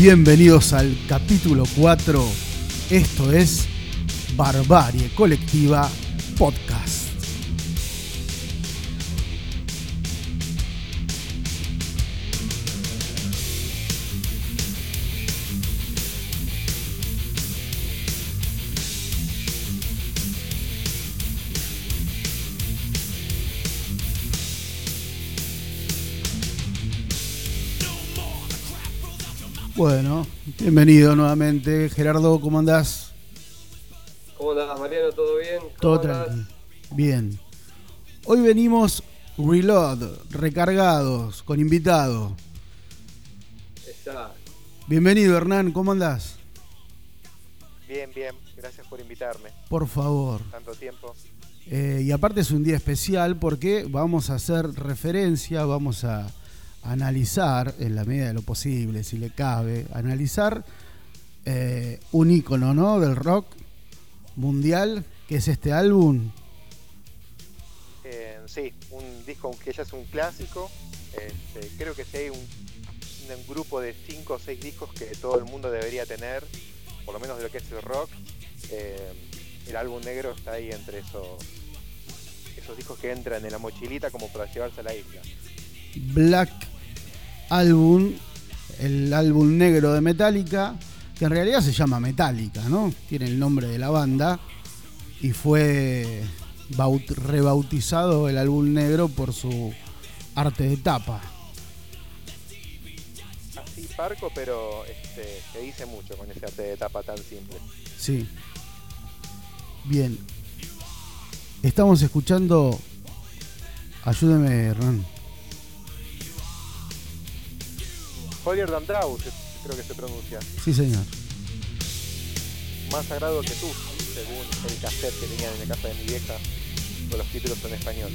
Bienvenidos al capítulo 4. Esto es Barbarie Colectiva Podcast. Bienvenido nuevamente. Gerardo, ¿cómo andás? ¿Cómo andás, Mariano? ¿Todo bien? Todo tranquilo. Bien. Hoy venimos reload, recargados, con invitado. Está. Bienvenido, Hernán, ¿cómo andás? Bien, bien. Gracias por invitarme. Por favor. Tanto tiempo. Eh, y aparte es un día especial porque vamos a hacer referencia, vamos a analizar, en la medida de lo posible, si le cabe, analizar eh, un ícono ¿no? del rock mundial, que es este álbum. Eh, sí, un disco que ya es un clásico. Este, creo que si hay un, un, grupo de 5 o 6 discos que todo el mundo debería tener, por lo menos de lo que es el rock, eh, el álbum negro está ahí entre esos, esos discos que entran en la mochilita como para llevarse a la isla. Black Album, el álbum negro de Metallica, que en realidad se llama Metallica, ¿no? Tiene el nombre de la banda y fue rebautizado el álbum negro por su arte de tapa. Así parco, pero este, se dice mucho con ese arte de tapa tan simple. Sí. Bien. Estamos escuchando. Ayúdeme, Hernán. Holier than Thou, creo que se pronuncia. Sí, señor. Más sagrado que tú, según el cassette que tenían en la casa de mi vieja, con los títulos en español.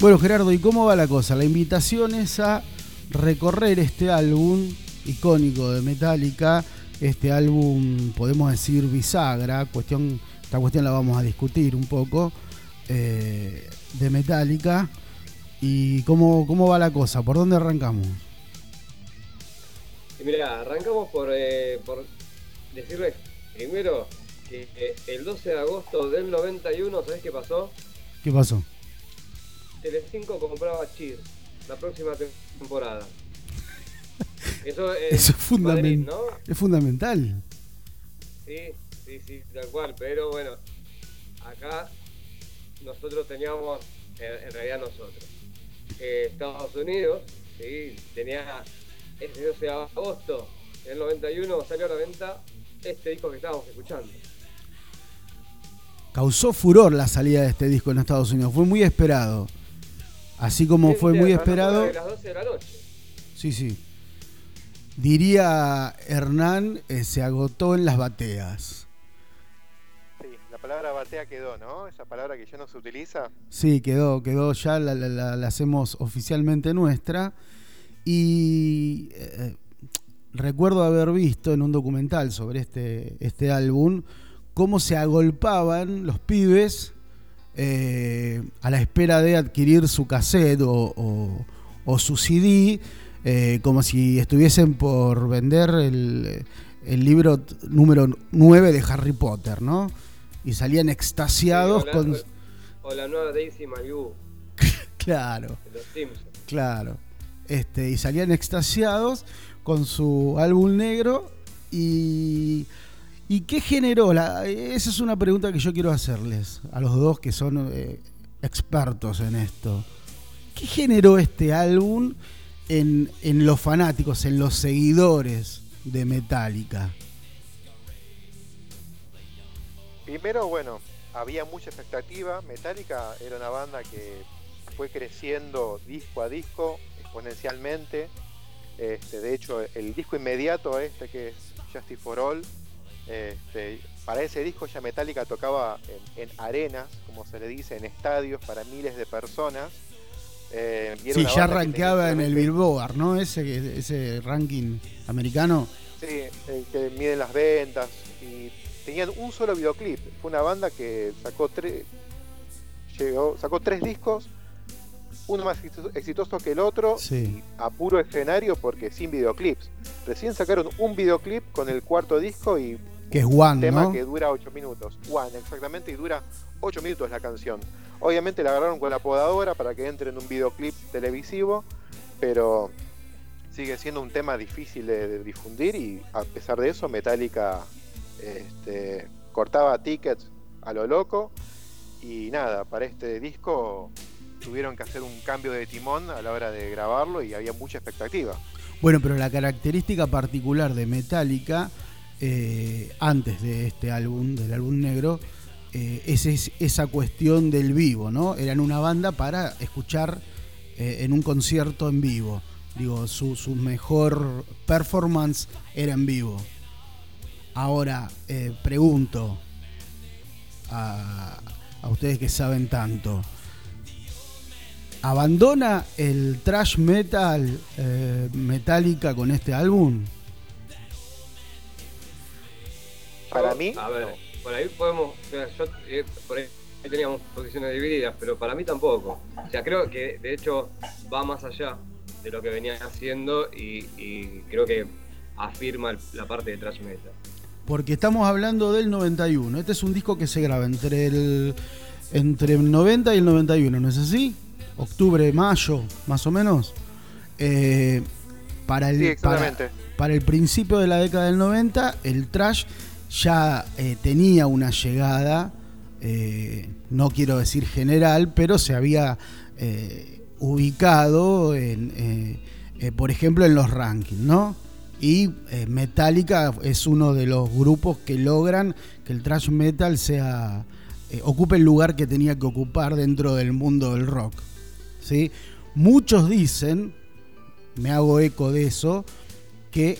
Bueno, Gerardo, ¿y cómo va la cosa? La invitación es a recorrer este álbum icónico de Metallica, este álbum, podemos decir, bisagra, cuestión esta cuestión la vamos a discutir un poco, eh, de Metallica. ¿Y cómo, cómo va la cosa? ¿Por dónde arrancamos? Mira, arrancamos por, eh, por decirles primero que eh, el 12 de agosto del 91, ¿sabes qué pasó? ¿Qué pasó? Telecinco compraba Cheers la próxima temporada. Eso es, fundamental. ¿no? es fundamental. Sí, sí, sí, tal cual. Pero bueno, acá nosotros teníamos, en, realidad nosotros, eh, Estados Unidos, ¿sí? tenía ese 12 de agosto del 91 salió a la venta este disco que estábamos escuchando. Causó furor la salida de este disco en Estados Unidos, fue muy esperado. Así como fue muy esperado. las 12 de la noche. Sí, sí. Diría Hernán, eh, se agotó en las bateas palabra batea quedó, ¿no? Esa palabra que ya no se utiliza. Sí, quedó, quedó, ya la, hacemos oficialmente nuestra. Y eh, recuerdo haber visto en un documental sobre este, este álbum cómo se agolpaban los pibes eh, a la espera de adquirir su cassette o, su CD, eh, como si estuviesen por vender el, el libro número 9 de Harry Potter, ¿no? Y salían extasiados con. O la nueva Daisy Malibu. claro. Claro. Este, y salían extasiados con su álbum negro y. ¿Y qué generó? La, esa es una pregunta que yo quiero hacerles a los dos que son eh, expertos en esto. ¿Qué generó este álbum en, en los fanáticos, en los seguidores de Metallica? Primero, bueno, había mucha expectativa. Metallica era una banda que fue creciendo disco a disco exponencialmente. Este, de hecho, el disco inmediato este, que es Justice for All, este, para ese disco ya Metallica tocaba en, arenas, como se le dice, en estadios para miles de personas. Eh, sí, ya rankeaba en el Billboard, ¿no? Ese, ese ranking americano. Sí, el que mide las ventas y tenían un solo videoclip. Fue una banda que sacó tres, llegó, sacó tres discos, uno más exitoso que el otro, a puro escenario porque sin videoclips. Recién sacaron un videoclip con el cuarto disco y que es One, un tema que dura 8 minutos. One, exactamente, y dura 8 minutos la canción. Obviamente la agarraron con la podadora para que entre en un videoclip televisivo, pero sigue siendo un tema difícil de, difundir y a pesar de eso Metallica este, cortaba tickets a lo loco y nada, para este disco tuvieron que hacer un cambio de timón a la hora de grabarlo y había mucha expectativa. Bueno, pero la característica particular de Metallica, eh, antes de este álbum, del álbum negro, eh, es, esa cuestión del vivo, ¿no? Eran una banda para escuchar eh, en un concierto en vivo. Digo, su, mejor performance era en vivo. Ahora, pregunto a, a ustedes que saben tanto, ¿Abandona el trash metal eh, Metallica con este álbum? Para mí. A ver, por ahí podemos. Eh, por ahí teníamos posiciones divididas, pero para mí tampoco. O sea, creo que de hecho va más allá de lo que venía haciendo y, creo que afirma la parte de trash metal. Porque estamos hablando del 91. Este es un disco que se graba entre el entre el 90 y el 91, ¿no es así? octubre, mayo, más o menos. Eh, para, el, para, el principio de la década del 90, el trash ya eh, tenía una llegada, eh, no quiero decir general, pero se había ubicado, en, por ejemplo, en los rankings, ¿no? Y Metallica es uno de los grupos que logran que el trash metal sea ocupe el lugar que tenía que ocupar dentro del mundo del rock. ¿sí? Muchos dicen, me hago eco de eso, que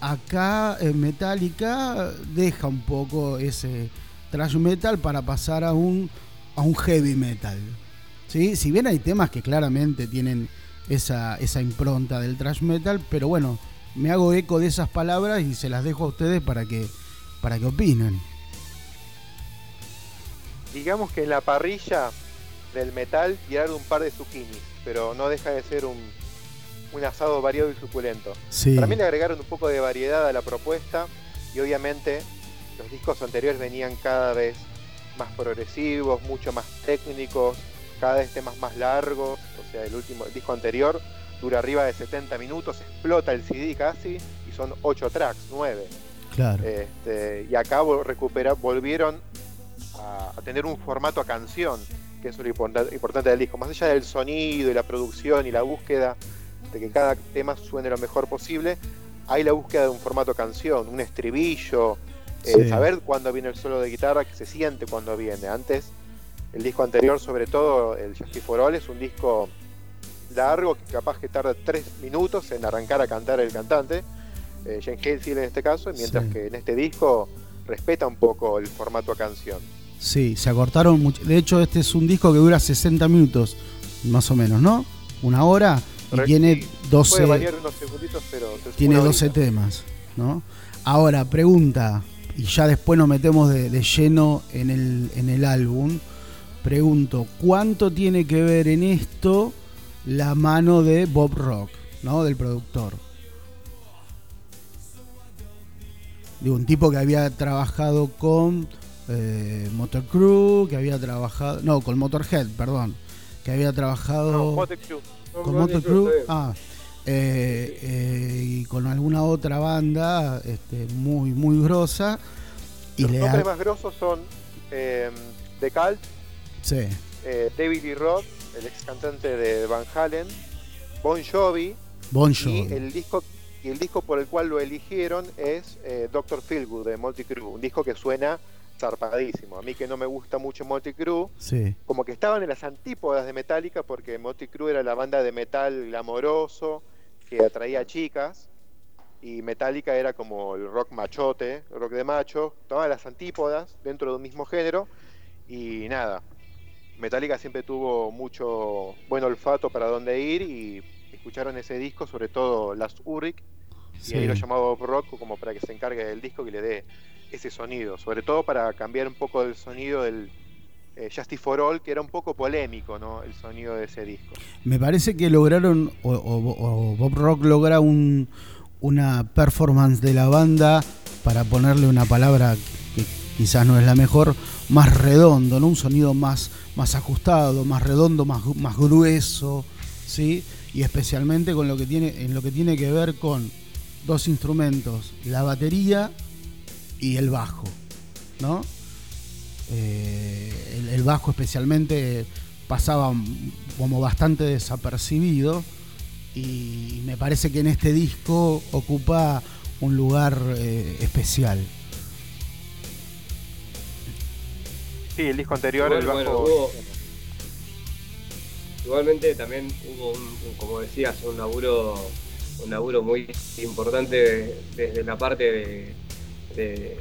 acá en Metallica deja un poco ese thrash metal para pasar a un, a un heavy metal. ¿sí? Si bien hay temas que claramente tienen esa, esa impronta del thrash metal, pero bueno, me hago eco de esas palabras y se las dejo a ustedes para que, para que opinen. Digamos que en la parrilla del metal tirar un par de zucchinis, pero no deja de ser un, un asado variado y suculento. Para mí le agregaron un poco de variedad a la propuesta y obviamente los discos anteriores venían cada vez más progresivos, mucho más técnicos, cada vez temas más largos, o sea, el último disco anterior dura arriba de 70 minutos, explota el CD casi y son 8 tracks, 9. Claro. Este, y acá recupera, volvieron a, a tener un formato a canción que es lo importante del disco. Más allá del sonido y la producción y la búsqueda de que cada tema suene lo mejor posible, hay la búsqueda de un formato canción, un estribillo, eh, saber cuándo viene el solo de guitarra, que se siente cuando viene. Antes, el disco anterior, sobre todo, el Justice for All, es un disco largo que capaz que tarda tres minutos en arrancar a cantar el cantante, eh, Jane en este caso, mientras que en este disco respeta un poco el formato a canción. Sí, se acortaron mucho. De hecho, este es un disco que dura 60 minutos, más o menos, ¿no? Una hora y tiene 12. tiene 12 temas, ¿no? Ahora, pregunta, y ya después nos metemos de, lleno en el, en el álbum. Pregunto, ¿cuánto tiene que ver en esto la mano de Bob Rock, ¿no? Del productor. Digo, un tipo que había trabajado con eh, Motor Crew, que había trabajado, no, con Motorhead, perdón, que había trabajado con Motor Crew, ah, eh, eh, y con alguna otra banda este, muy, muy grosa. Y Los nombres más grosos son eh, The Cult, sí. David Lee Roth, el ex cantante de Van Halen, Bon Jovi, bon Jovi. y el disco y el disco por el cual lo eligieron es Doctor Feelgood de Multicrew, un disco que suena zarpadísimo. A mí que no me gusta mucho Multicrew, sí. como que estaban en las antípodas de Metallica porque Multicrew era la banda de metal glamoroso que atraía a chicas y Metallica era como el rock machote, rock de macho, todas las antípodas dentro de un mismo género y nada. Metallica siempre tuvo mucho buen olfato para dónde ir y escucharon ese disco, sobre todo Las Uric, y ahí lo llamaba Rock como para que se encargue del disco y le dé ese sonido, sobre todo para cambiar un poco el sonido del eh, Justice for All, que era un poco polémico, ¿no? El sonido de ese disco. Me parece que lograron, o, Bob Rock logra un, una performance de la banda, para ponerle una palabra que quizás no es la mejor, más redondo, ¿no? Un sonido más, más ajustado, más redondo, más, más grueso, ¿sí? Y especialmente con lo que tiene, en lo que tiene que ver con dos instrumentos, la batería y el bajo, ¿no? Eh, el, bajo especialmente pasaba como bastante desapercibido y me parece que en este disco ocupa un lugar eh, especial. Sí, el disco anterior, el bajo... igualmente también hubo, un, como decías, un laburo, un laburo muy importante desde la parte de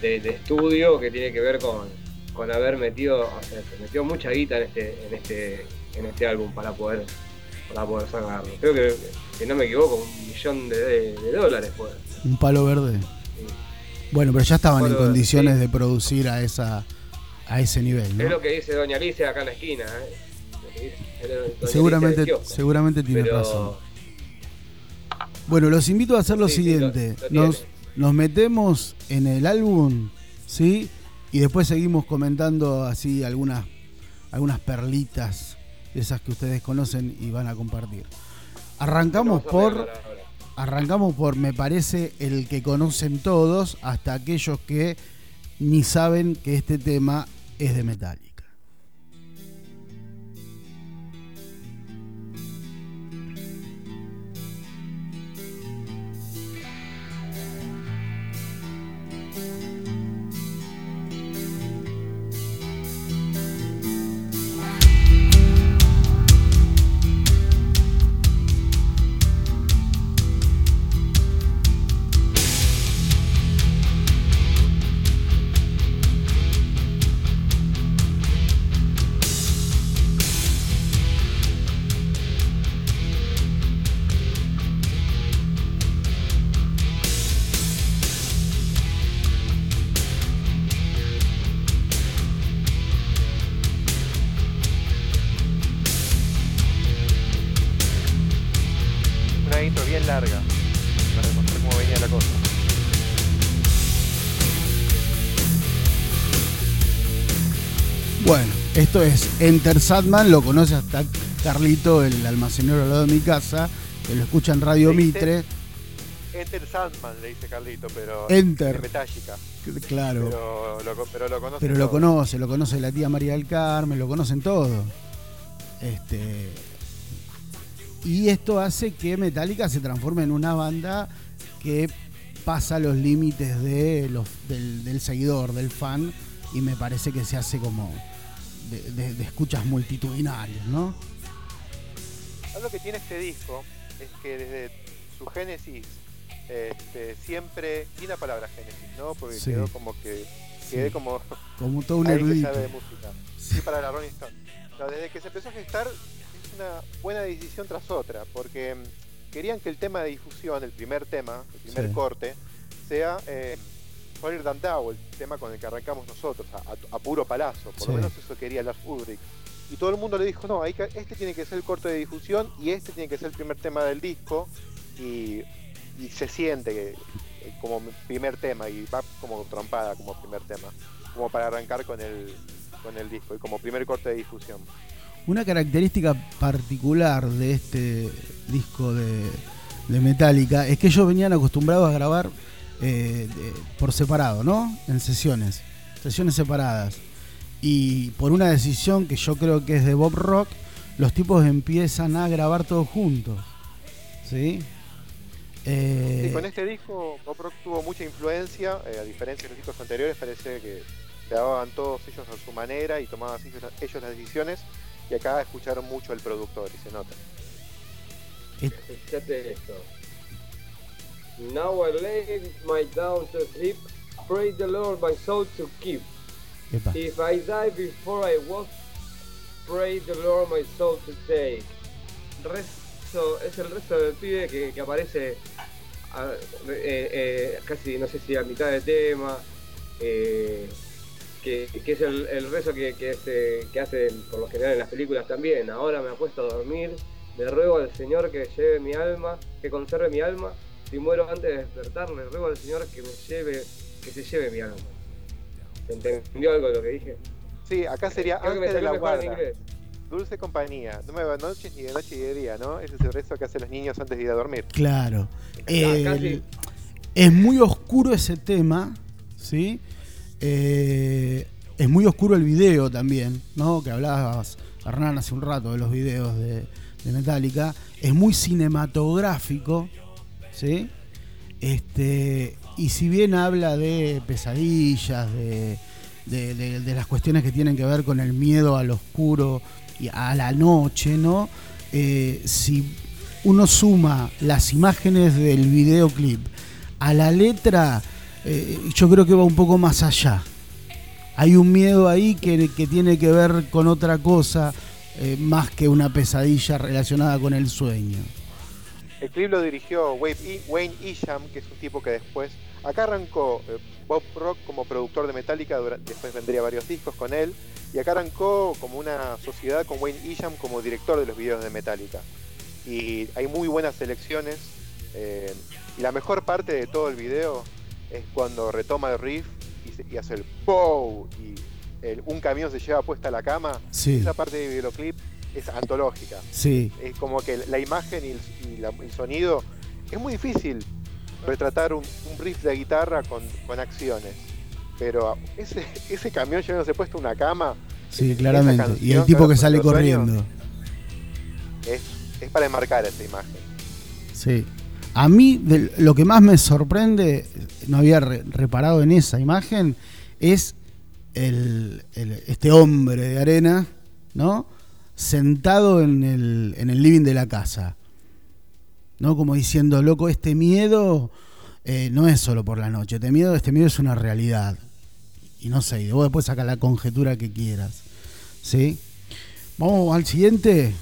de, estudio que tiene que ver con, con haber metido, o sea, se metió mucha guita en este, en este, en este álbum para poder, para poder sacarlo. Creo que, si no me equivoco, un millón de, dólares fue. Un palo verde. Bueno, pero ya estaban en condiciones de producir a esa a ese nivel. ¿no? Es lo que dice Doña Alicia acá en la esquina. ¿eh? seguramente, seguramente tiene razón. Bueno, los invito a hacer lo siguiente. Nos, nos metemos en el álbum, ¿sí? Y después seguimos comentando así algunas, algunas perlitas, esas que ustedes conocen y van a compartir. Arrancamos por. Arrancamos por, me parece, el que conocen todos, hasta aquellos que ni saben que este tema es de metal. Esto es Enter Sadman, lo conoce hasta Carlito, el almacenero al lado de mi casa, que lo escucha en Radio Mitre. Enter Sandman, le dice Carlito, pero Enter. Metallica. Claro. Pero lo, conoce. Pero lo conoce, lo conoce la tía María del Carmen, lo conocen todo. Este. Y esto hace que Metallica se transforme en una banda que pasa los límites de los, del, del seguidor, del fan, y me parece que se hace como de, escuchas multitudinarias, ¿no? Algo que tiene este disco es que desde su génesis este, siempre, y la palabra génesis, ¿no? Porque quedó como que, quedé como, como todo un erudito. de música. Sí, para la Rolling Stone. desde que se empezó a gestar es una buena decisión tras otra, porque mm, querían que el tema de difusión, el primer tema, el primer corte, sea eh, Fire Than el tema con el que arrancamos nosotros, a, puro palazo, por lo menos eso quería Lars Ulrich. Y todo el mundo le dijo, no, este tiene que ser el corte de difusión y este tiene que ser el primer tema del disco. Y, se siente que, eh, como primer tema y va como trompada como primer tema, como para arrancar con el, con el disco y como primer corte de difusión. Una característica particular de este disco de, de Metallica es que ellos venían acostumbrados a grabar eh, por separado, ¿no? En sesiones, sesiones separadas. Y por una decisión que yo creo que es de Bob Rock, los tipos empiezan a grabar todos juntos. ¿Sí? Eh, con este disco Bob Rock tuvo mucha influencia, eh, a diferencia de los discos anteriores, parece que grababan todos ellos a su manera y tomaban ellos, ellos las decisiones. Y acá escucharon mucho al productor y se nota. Escuchate esto. Now I lay my down to sleep, pray the Lord my soul to keep. If I die before I walk, pray the Lord my soul to take. Rezo, es el resto del pibe que, que aparece eh, eh, casi, no sé si a mitad de tema, eh, que, es el, rezo que, que, que hacen por lo general en las películas también. Ahora me apuesto a dormir, le ruego al Señor que lleve mi alma, que conserve mi alma. Si muero antes de despertar, le ruego al Señor que me lleve, que se lleve mi alma. ¿Entendió algo de lo que dije? Sí, acá sería antes de la guarda. Dulce compañía, no me va noches ni de noche ni de día, ¿no? Ese es el rezo que hacen los niños antes de ir a dormir. Claro. es muy oscuro ese tema, ¿sí? Eh, es muy oscuro el video también, ¿no? Que hablabas, Hernán, hace un rato de los videos de, Metallica. Es muy cinematográfico, ¿sí? Este, y si bien habla de pesadillas, de, de, las cuestiones que tienen que ver con el miedo al oscuro y a la noche, ¿no? Eh, si uno suma las imágenes del videoclip a la letra, eh, yo creo que va un poco más allá. Hay un miedo ahí que, tiene que ver con otra cosa eh, más que una pesadilla relacionada con el sueño. El clip lo dirigió Wayne Isham, que es un tipo que después. Acá arrancó eh, Bob Rock como productor de Metallica, después vendría varios discos con él. Y acá arrancó como una sociedad con Wayne Isham como director de los videos de Metallica. Y hay muy buenas selecciones. y la mejor parte de todo el video es cuando retoma el riff y, hace el POW y un camión se lleva puesta a la cama. Esa parte del videoclip es antológica. Sí. Es como que la imagen y, el, sonido es muy difícil retratar un, riff de guitarra con, acciones. Pero ese, ese camión llevándose puesto una cama. Sí, claramente. y el tipo que sale corriendo. es, es para enmarcar esa imagen. Sí. A mí lo que más me sorprende, no había reparado en esa imagen, es este hombre de arena, ¿no? Sentado en el, living de la casa. ¿No? Como diciendo, loco, este miedo eh, no es solo por la noche, este miedo, este miedo es una realidad. Y no sé, y vos después saca la conjetura que quieras. ¿Sí? Vamos al siguiente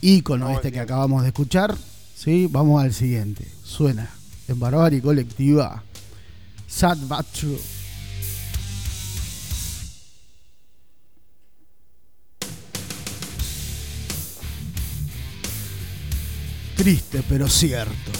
ícono este que acabamos de escuchar. ¿sí? Vamos al siguiente. Suena en Barbarie Colectiva. Sad but true. Triste pero cierto.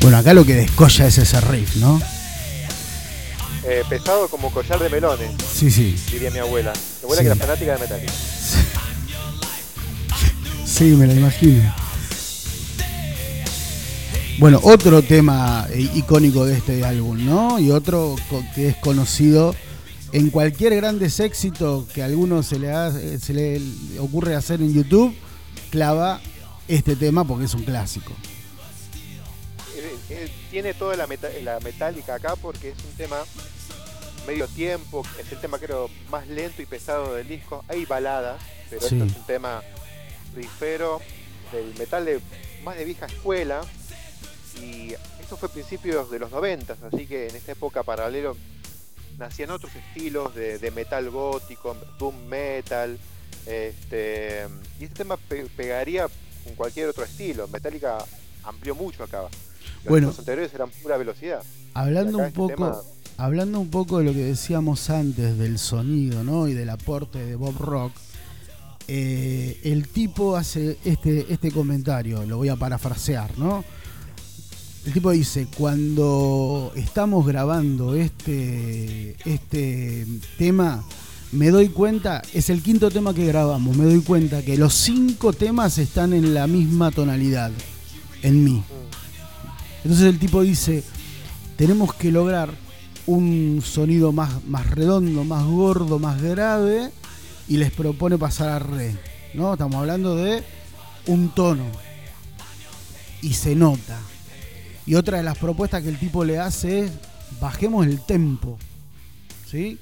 Bueno, acá lo que descolla es ese riff, ¿no? Eh, pesado como collar de melones. Sí, sí. Diría mi abuela. Mi abuela que era fanática de metal. Sí, me lo imagino. Bueno, otro tema icónico de este álbum, ¿no? Y otro que es conocido en cualquier grandes éxito que a alguno se le, se le ocurre hacer en YouTube, clava este tema porque es un clásico tiene toda la, la metálica acá porque es un tema medio tiempo, es el tema creo más lento y pesado del disco. Hay baladas, pero esto es un tema rifero del metal de más de vieja escuela. Y esto fue principios de los noventas, así que en esta época paralelo nacían otros estilos de, metal gótico, doom metal. Este, y este tema pegaría con cualquier otro estilo. Metallica amplió mucho acá bueno, los anteriores eran pura velocidad. Hablando un este poco, hablando un poco de lo que decíamos antes del sonido, ¿no? Y del aporte de Bob Rock. Eh, el tipo hace este, este comentario, lo voy a parafrasear, ¿no? El tipo dice, cuando estamos grabando este, este tema, me doy cuenta, es el quinto tema que grabamos, me doy cuenta que los cinco temas están en la misma tonalidad, en mí. Entonces el tipo dice, tenemos que lograr un sonido más, más redondo, más gordo, más grave, y les propone pasar a re. ¿no? Estamos hablando de un tono. Y se nota. Y otra de las propuestas que el tipo le hace es bajemos el tempo. ¿Sí?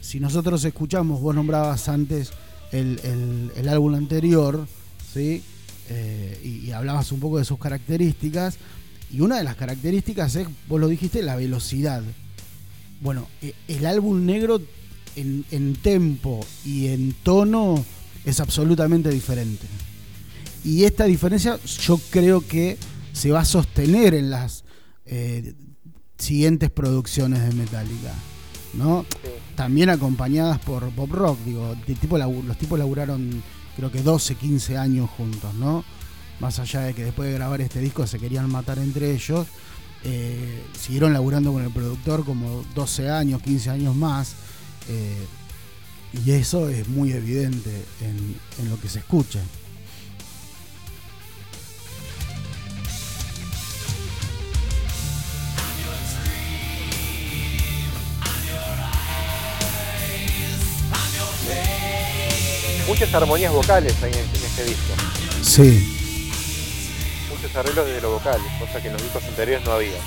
Si nosotros escuchamos, vos nombrabas antes el, el álbum anterior, ¿sí? eh, y, hablabas un poco de sus características. Y una de las características es, vos lo dijiste, la velocidad. Bueno, e, el álbum negro en, en tempo y en tono es absolutamente diferente. Y esta diferencia yo creo que se va a sostener en las eh, siguientes producciones de Metallica. ¿no? También acompañadas por pop rock, digo, tipo, los tipos laburaron creo que 12, 15 años juntos, ¿no? Más allá de que después de grabar este disco se querían matar entre ellos, eh, siguieron laburando con el productor como 12 años, 15 años más, eh, y eso es muy evidente en lo que se escucha. muchas armonías vocales en, este disco. Sí. Arreglos de lo vocal, cosa que en los discos anteriores no había.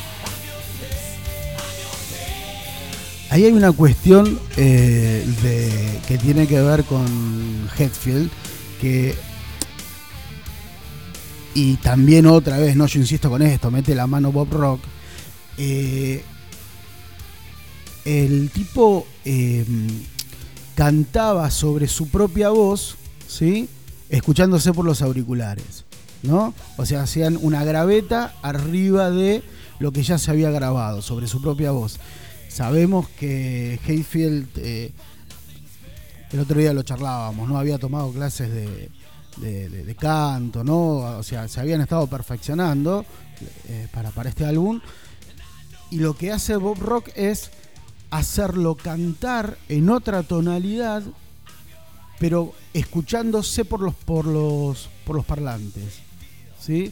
Ahí hay una cuestión eh, que tiene que ver con Hetfield, que y también otra vez, no, yo insisto con esto, mete la mano Bob Rock. Eh, el tipo eh, cantaba sobre su propia voz, ¿sí? escuchándose por los auriculares. ¿No? O sea, hacían una graveta arriba de lo que ya se había grabado, sobre su propia voz. Sabemos que Hayfield, eh, el otro día lo charlábamos, ¿no? Había tomado clases de, canto, ¿no? O sea, se habían estado perfeccionando eh, para, para este álbum. Y lo que hace Bob Rock es hacerlo cantar en otra tonalidad, pero escuchándose por los, por los, por los parlantes. ¿Sí?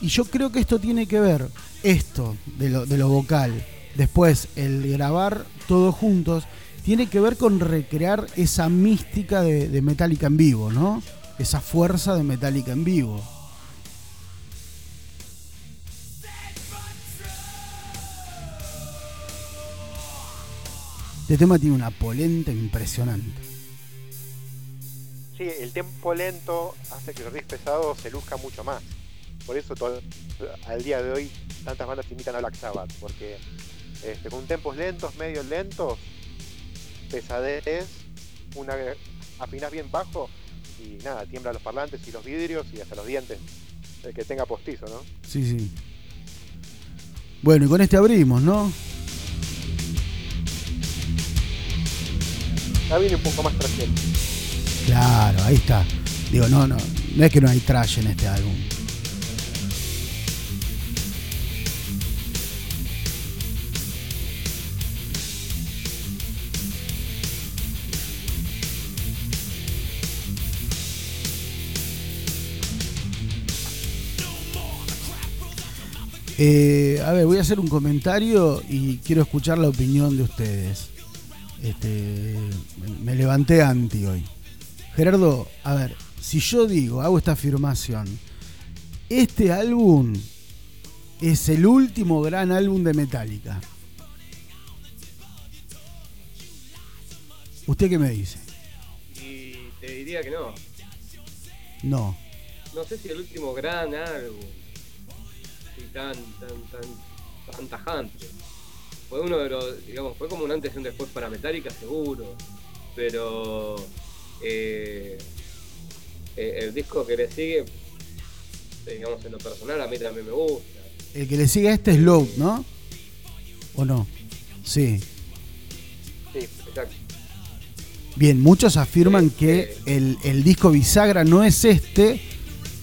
Y yo creo que esto tiene que ver, esto de lo, de lo vocal, después el grabar todos juntos, tiene que ver con recrear esa mística de, de Metallica en vivo, ¿no? Esa fuerza de Metallica en vivo. Este tema tiene una polenta impresionante. Sí, el tempo lento hace que el riff pesado se luzca mucho más. Por eso al día de hoy tantas bandas imitan a Black Sabbath, porque este, con tempos lentos, medios lentos, pesadez, una afinás bien bajo y nada, tiembla los parlantes y los vidrios y hasta los dientes, el que tenga postizo, ¿no? Sí, sí. Bueno, y con este abrimos, ¿no? ya viene un poco más trash. Claro, ahí está. Digo, no, no, no es que no hay trash en este álbum. Eh, a ver, voy a hacer un comentario y quiero escuchar la opinión de ustedes. Este, me levanté anti hoy. Gerardo, a ver, si yo digo, hago esta afirmación, este álbum es el último gran álbum de Metallica. ¿Usted qué me dice? Y te diría que no. No. No sé si el último gran álbum. tan, tan, tan, tan tajante fue uno de los, digamos, fue como un antes y un después para Metallica, seguro. Pero eh, eh, el disco que le sigue, digamos, en lo personal, a mí también me gusta. El que le sigue a este es Low, ¿no? ¿O no? Sí. Sí, exacto. Bien, muchos afirman que el, el, disco bisagra no es este,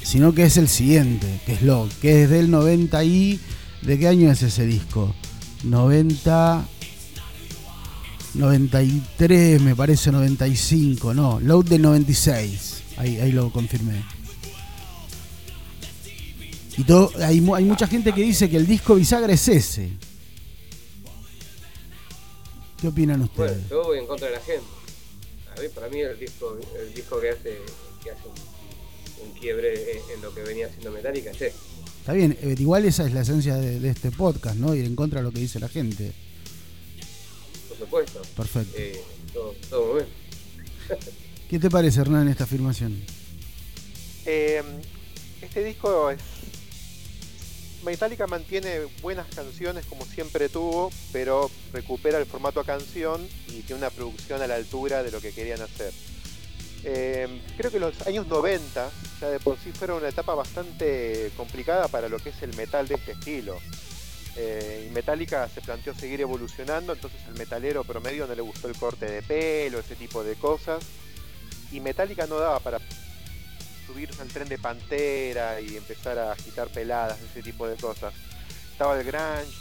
sino que es el siguiente, que es Low, que es del 90 y... ¿De qué año es ese disco? 90, 93, me parece 95, no, Load de 96, ahí, ahí lo confirmé. Y todo, hay, hay mucha gente que dice que el disco bisagra es ese. ¿Qué opinan ustedes? Bueno, yo voy en contra de la gente. A mí, para mí el disco, el disco que hace, que hace un, quiebre en lo que venía haciendo Metallica es este. Está bien, eh, igual esa es la esencia de, este podcast, ¿no? Ir en contra de lo que dice la gente. Por supuesto. Perfecto. Eh, todo, todo bien. ¿Qué te parece, Hernán, esta afirmación? Eh, este disco es. Metallica mantiene buenas canciones como siempre tuvo, pero recupera el formato a canción y tiene una producción a la altura de lo que querían hacer. Eh, creo que los años 90 ya de por sí fueron una etapa bastante complicada para lo que es el metal de este estilo. Eh, y Metallica se planteó seguir evolucionando, entonces el metalero promedio no le gustó el corte de pelo, ese tipo de cosas. Y Metallica no daba para subirse al tren de Pantera y empezar a agitar peladas, ese tipo de cosas. Estaba el grunge,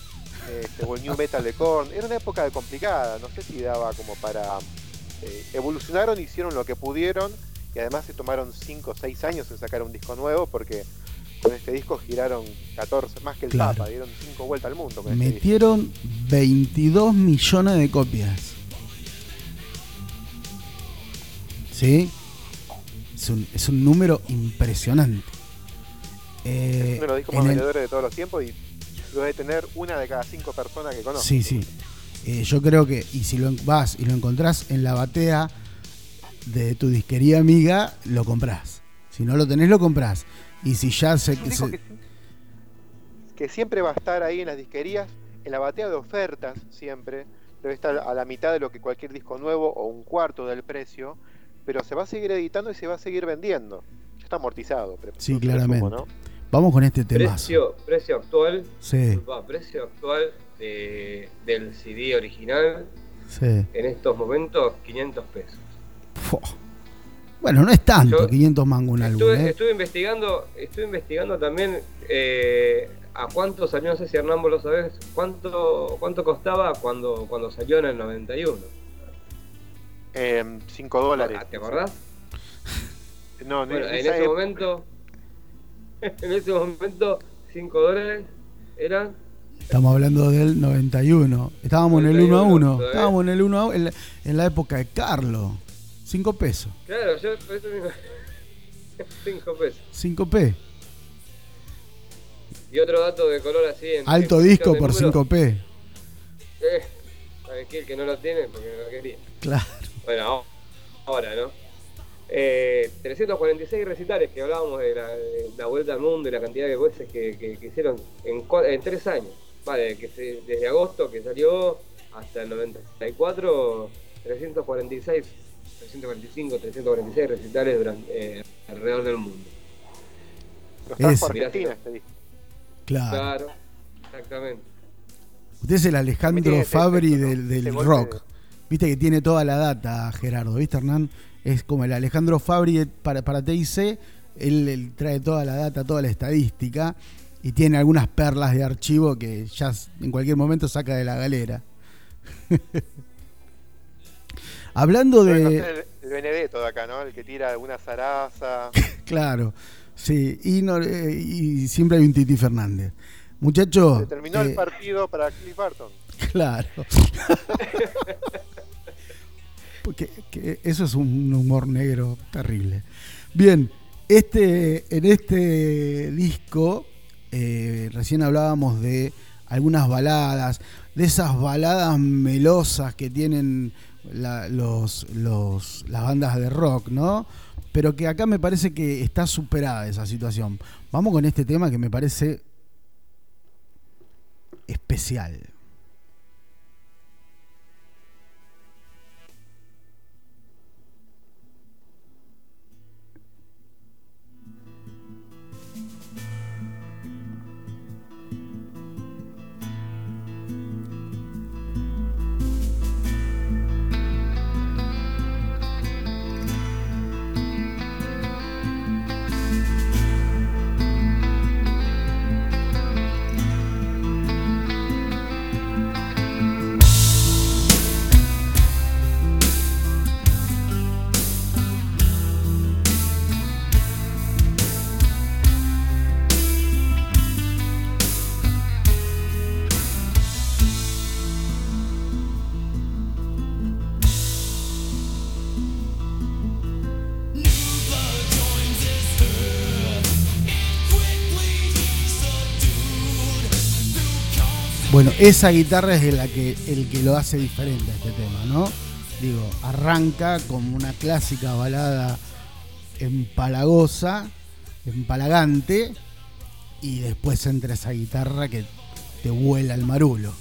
este, o el new metal de Korn. Era una época complicada, no sé si daba como para... Eh, evolucionaron, hicieron lo que pudieron y además se tomaron 5 o 6 años en sacar un disco nuevo porque con este disco giraron 14, más que el Papa, dieron 5 vueltas al mundo. Este Metieron 22 millones de copias. ¿Sí? Es un, número impresionante. Eh, es uno de los discos más vendedores de todos los tiempos y lo debe tener una de cada cinco personas que conozco. Sí, sí. Eh, yo creo que, y si lo vas y lo encontrás en la batea de tu disquería amiga, lo comprás. Si no lo tenés, lo comprás. Y si ya se, Que, que, siempre va a estar ahí en las disquerías, en la batea de ofertas, siempre. Debe estar a la mitad de lo que cualquier disco nuevo o un cuarto del precio pero se va a seguir editando y se va a seguir vendiendo. Ya está amortizado. Sí, claramente. Vamos con este tema. Precio, precio actual. Sí. precio actual del CD original. Sí. En estos momentos, 500 pesos. Bueno, no es tanto, 500 mangos un álbum. ¿eh? Estuve investigando, estuve investigando también eh, a cuánto salió, no sé si Hernán vos lo sabés, cuánto, cuánto costaba cuando, cuando salió en el 91. 5 em, dólares. ¿Te acordás? No, en, ese momento, en ese momento, 5 dólares eran. Estamos hablando del 91. Estábamos en el 1 a 1. Estábamos en el 1 a 1, en la, época de Carlos. 5 pesos. Claro, yo por eso mismo. 5 pesos. 5 p. Y otro dato de color así. En, Alto disco por 5 p. Eh, ¿Sabes qué? El que no lo tiene porque no lo quería. Claro. Bueno, ahora, ¿no? 346 eh, recitales que hablábamos de la, vuelta al mundo y la cantidad de veces que, hicieron en, en, tres años. Vale, que desde agosto que salió hasta el 94, 346, 345, 346 recitales durante, eh, alrededor del mundo. Es, Argentina, Claro. Claro, exactamente. Usted es el Alejandro Fabri del, del rock. Viste que tiene toda la data, Gerardo, ¿viste, Hernán? Es como el Alejandro Fabri para, para TIC, él, trae toda la data, toda la estadística y tiene algunas perlas de archivo que ya en cualquier momento saca de la galera. Hablando de. El, el Benedetto de acá, ¿no? El que tira alguna zaraza. claro, sí. Y, eh, y, siempre hay un Titi Fernández. Muchachos. terminó el eh, partido para Cliff Barton. Claro. Porque eso es un humor negro terrible. Bien, este, en este disco eh, recién hablábamos de algunas baladas, de esas baladas melosas que tienen los, los, las bandas de rock, ¿no? Pero que acá me parece que está superada esa situación. Vamos con este tema que me parece especial. Bueno, esa guitarra es la que, el que lo hace diferente a este tema, ¿no? Digo, arranca como una clásica balada empalagosa empalagante y después entra esa guitarra que te vuela el marulo.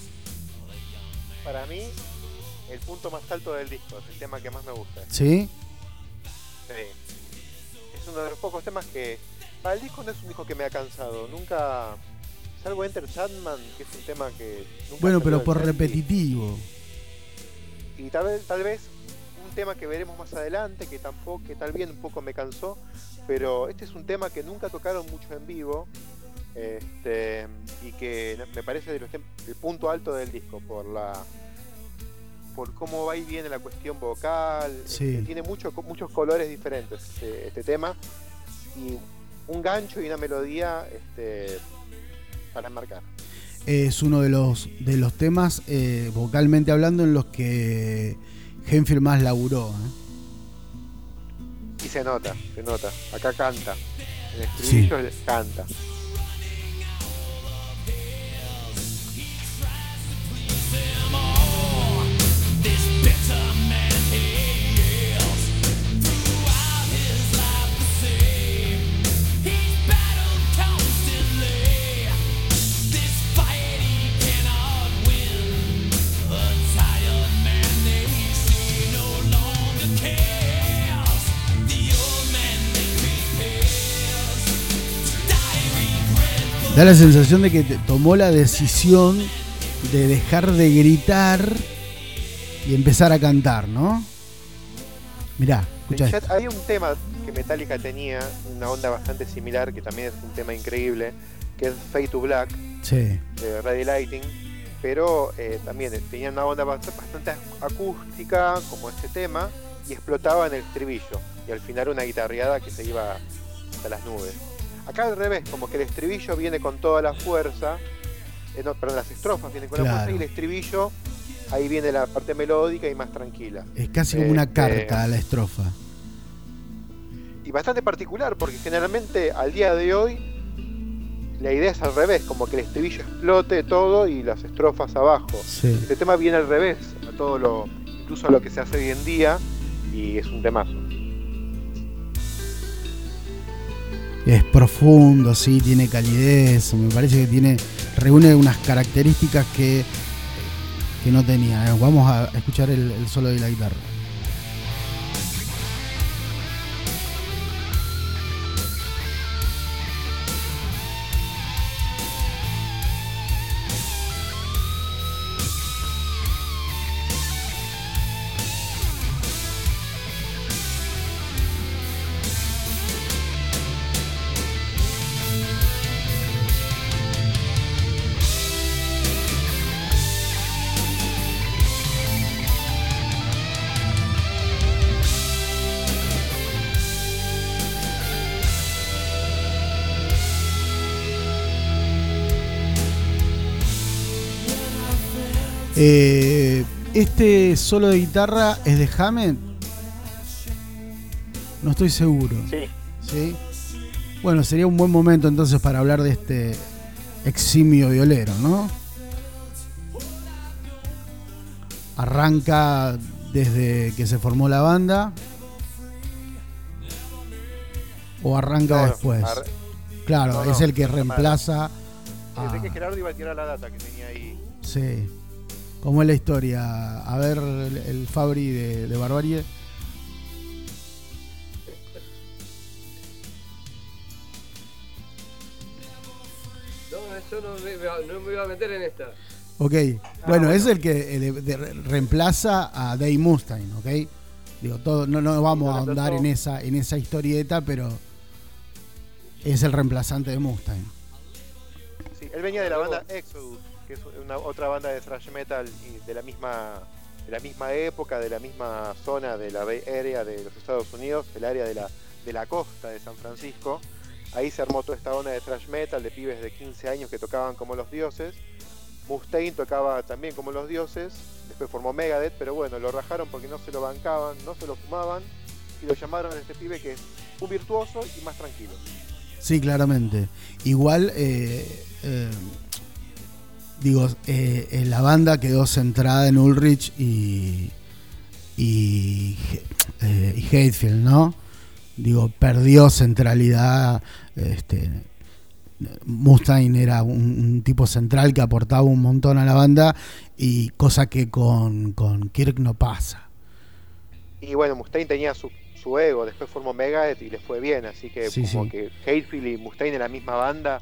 Para mí, el punto más alto del disco, es el tema que más me gusta. ¿Sí? Sí. Es uno de los pocos temas que. Para el disco no es un disco que me ha cansado. Nunca. Salvo Enter Sandman, que es un tema que. Nunca Bueno, pero por y- repetitivo. Y tal vez, tal vez un tema que veremos más adelante, que tampoco, que tal vez un poco me cansó, pero este es un tema que nunca tocaron mucho en vivo. Este, y que me parece de los el punto alto del disco por la por cómo va y viene la cuestión vocal Sí. este, tiene mucho, muchos colores diferentes este, este tema y un gancho y una melodía este, para enmarcar Es uno de los, de los temas, eh, vocalmente hablando, en los que Henfield más laburó. ¿eh? y se nota se nota acá canta en el estribillo canta Da la sensación de que tomó la decisión de dejar de gritar y empezar a cantar, ¿no? Mirá, esto. Hay un tema que Metallica tenía, una onda bastante similar, que también es un tema increíble, que es Fade to Black, Sí, de Ready Lighting, pero eh, también tenía una onda bast- bastante acústica, como este tema, y explotaba en el estribillo, y al final una guitarreada que se iba hasta las nubes. Acá al revés, como que el estribillo viene con toda la fuerza, eh, no, perdón, las estrofas vienen con la fuerza, y el estribillo, ahí viene la parte melódica y más tranquila. es casi como una Este- carta a la estrofa. y bastante particular porque generalmente al día de hoy la idea es al revés, como que el estribillo explote todo y las estrofas abajo. Sí. Este tema viene al revés, a todo lo, incluso a lo que se hace hoy en día y es un temazo. Es profundo, sí, tiene calidez, me parece que tiene reúne unas características que, que no tenía. Eh, Vamos a escuchar el, el solo de la guitarra. Eh, este solo de guitarra es de Hammett. No estoy seguro. Sí. ¿sí? Bueno, sería un buen momento entonces para hablar de este eximio violero, ¿no? Arranca desde que se formó la banda. O arranca No, después. ar- claro, no, no, es el que reemplaza. a- Enrique Gerardo iba a tirar la data que tenía ahí. Sí. ¿Cómo es la historia? A ver, el, el Fabri de, de Barbarie. No, yo no me, no me iba a meter en esta. Ok. bueno, es el que de- de- reemplaza a Dave Mustaine, ¿ok? Digo, todo, no, no vamos a ahondar en esa, en esa historieta, pero es el reemplazante de Mustaine. Sí, él venía de la banda Exodus, que es una otra banda de thrash metal de la misma de la misma época, de la misma zona de la Bay Area de los Estados Unidos, el área de la, de la costa de San Francisco. Ahí se armó toda esta onda de thrash metal de pibes de 15 años que tocaban como los dioses. Mustaine tocaba también como los dioses, después formó Megadeth, pero bueno, lo rajaron porque no se lo bancaban, no se lo fumaban y lo llamaron a este pibe que es un virtuoso y más tranquilo. Sí, claramente. Igual, eh, eh, digo, eh, eh, la banda quedó centrada en Ulrich y, y, eh, y ¿no? Digo, perdió centralidad este, Mustaine era un, tipo central que aportaba un montón a la banda y cosa que con, con Kirk no pasa. Y bueno, Mustaine tenía su, su ego, después formó Megadeth y le fue bien, así que como que Hatfield y Mustaine en la misma banda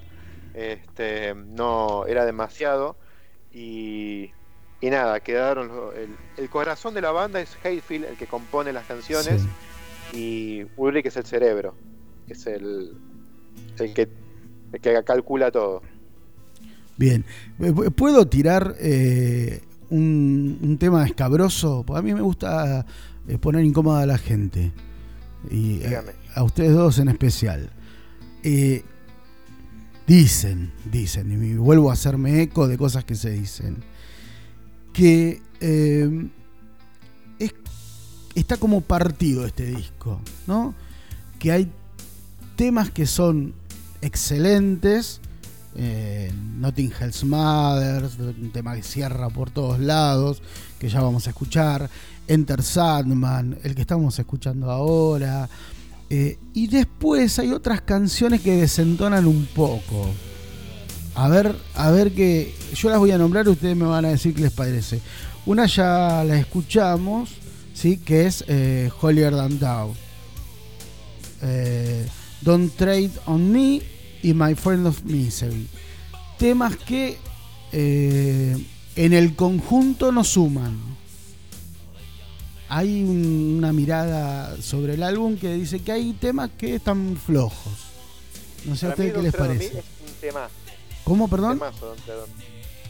este, no era demasiado y, y nada, quedaron el, corazón de la banda es Hatfield, el que compone las canciones y Ulrich es el cerebro, es el, el que que calcula todo. Bien, ¿puedo tirar eh, un, tema escabroso? Porque a mí me gusta eh, poner incómoda a la gente. Y eh, a, ustedes dos en especial. Dicen, dicen, y vuelvo a hacerme eco de cosas que se dicen, que está como partido este disco, ¿no? Que hay temas que son excelentes. Eh, Notting Hell's Mothers, un tema que cierra por todos lados, que ya vamos a escuchar. Enter Sandman, el que estamos escuchando ahora. Eh, y después hay otras canciones que desentonan un poco. A ver, a ver que. Yo las voy a nombrar, ustedes me van a decir qué les parece. Una ya la escuchamos, ¿sí? que es eh, Holier Than Thou. Eh, Don't Trade on Me y My Friend of Misery. Temas que eh, en el conjunto nos suman. Hay una mirada sobre el álbum que dice que hay temas que están flojos. No sé a ustedes qué les parece. Es un tema. ¿Cómo, perdón?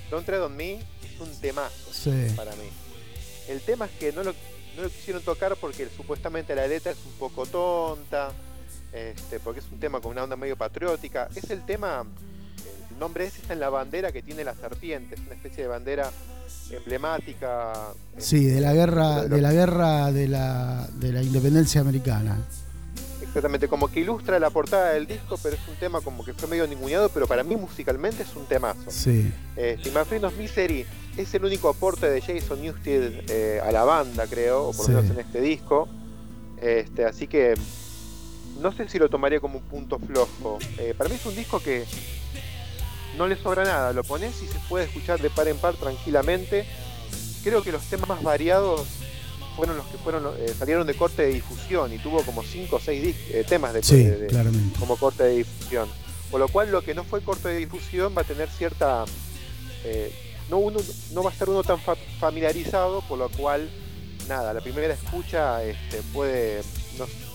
Don't Tread on Me es un temazo para mí. El tema es que no lo, no lo quisieron tocar porque supuestamente la letra es un poco tonta este, porque es un tema con una onda medio patriótica. Es el tema, el nombre ese está en la bandera que tiene la serpiente, es una especie de bandera emblemática. Sí, de la guerra, de la guerra de la, de la independencia americana. Exactamente, como que ilustra la portada del disco, pero es un tema como que fue medio ninguneado, pero para mí musicalmente es un temazo. Sí. Este, My Misery es el único aporte de Jason Newsted eh, a la banda, creo, o por lo menos en este disco. Este, así que no sé si lo tomaría como un punto flojo. Eh, para mí es un disco que no le sobra nada. Lo pones y se puede escuchar de par en par tranquilamente. Creo que los temas más variados fueron los que fueron eh, salieron de corte de difusión y tuvo como 5 o 6 eh, temas de, como corte de difusión. Por lo cual lo que no fue corte de difusión va a tener cierta... no, uno, no va a estar uno tan familiarizado, por lo cual, nada, la primera escucha este, puede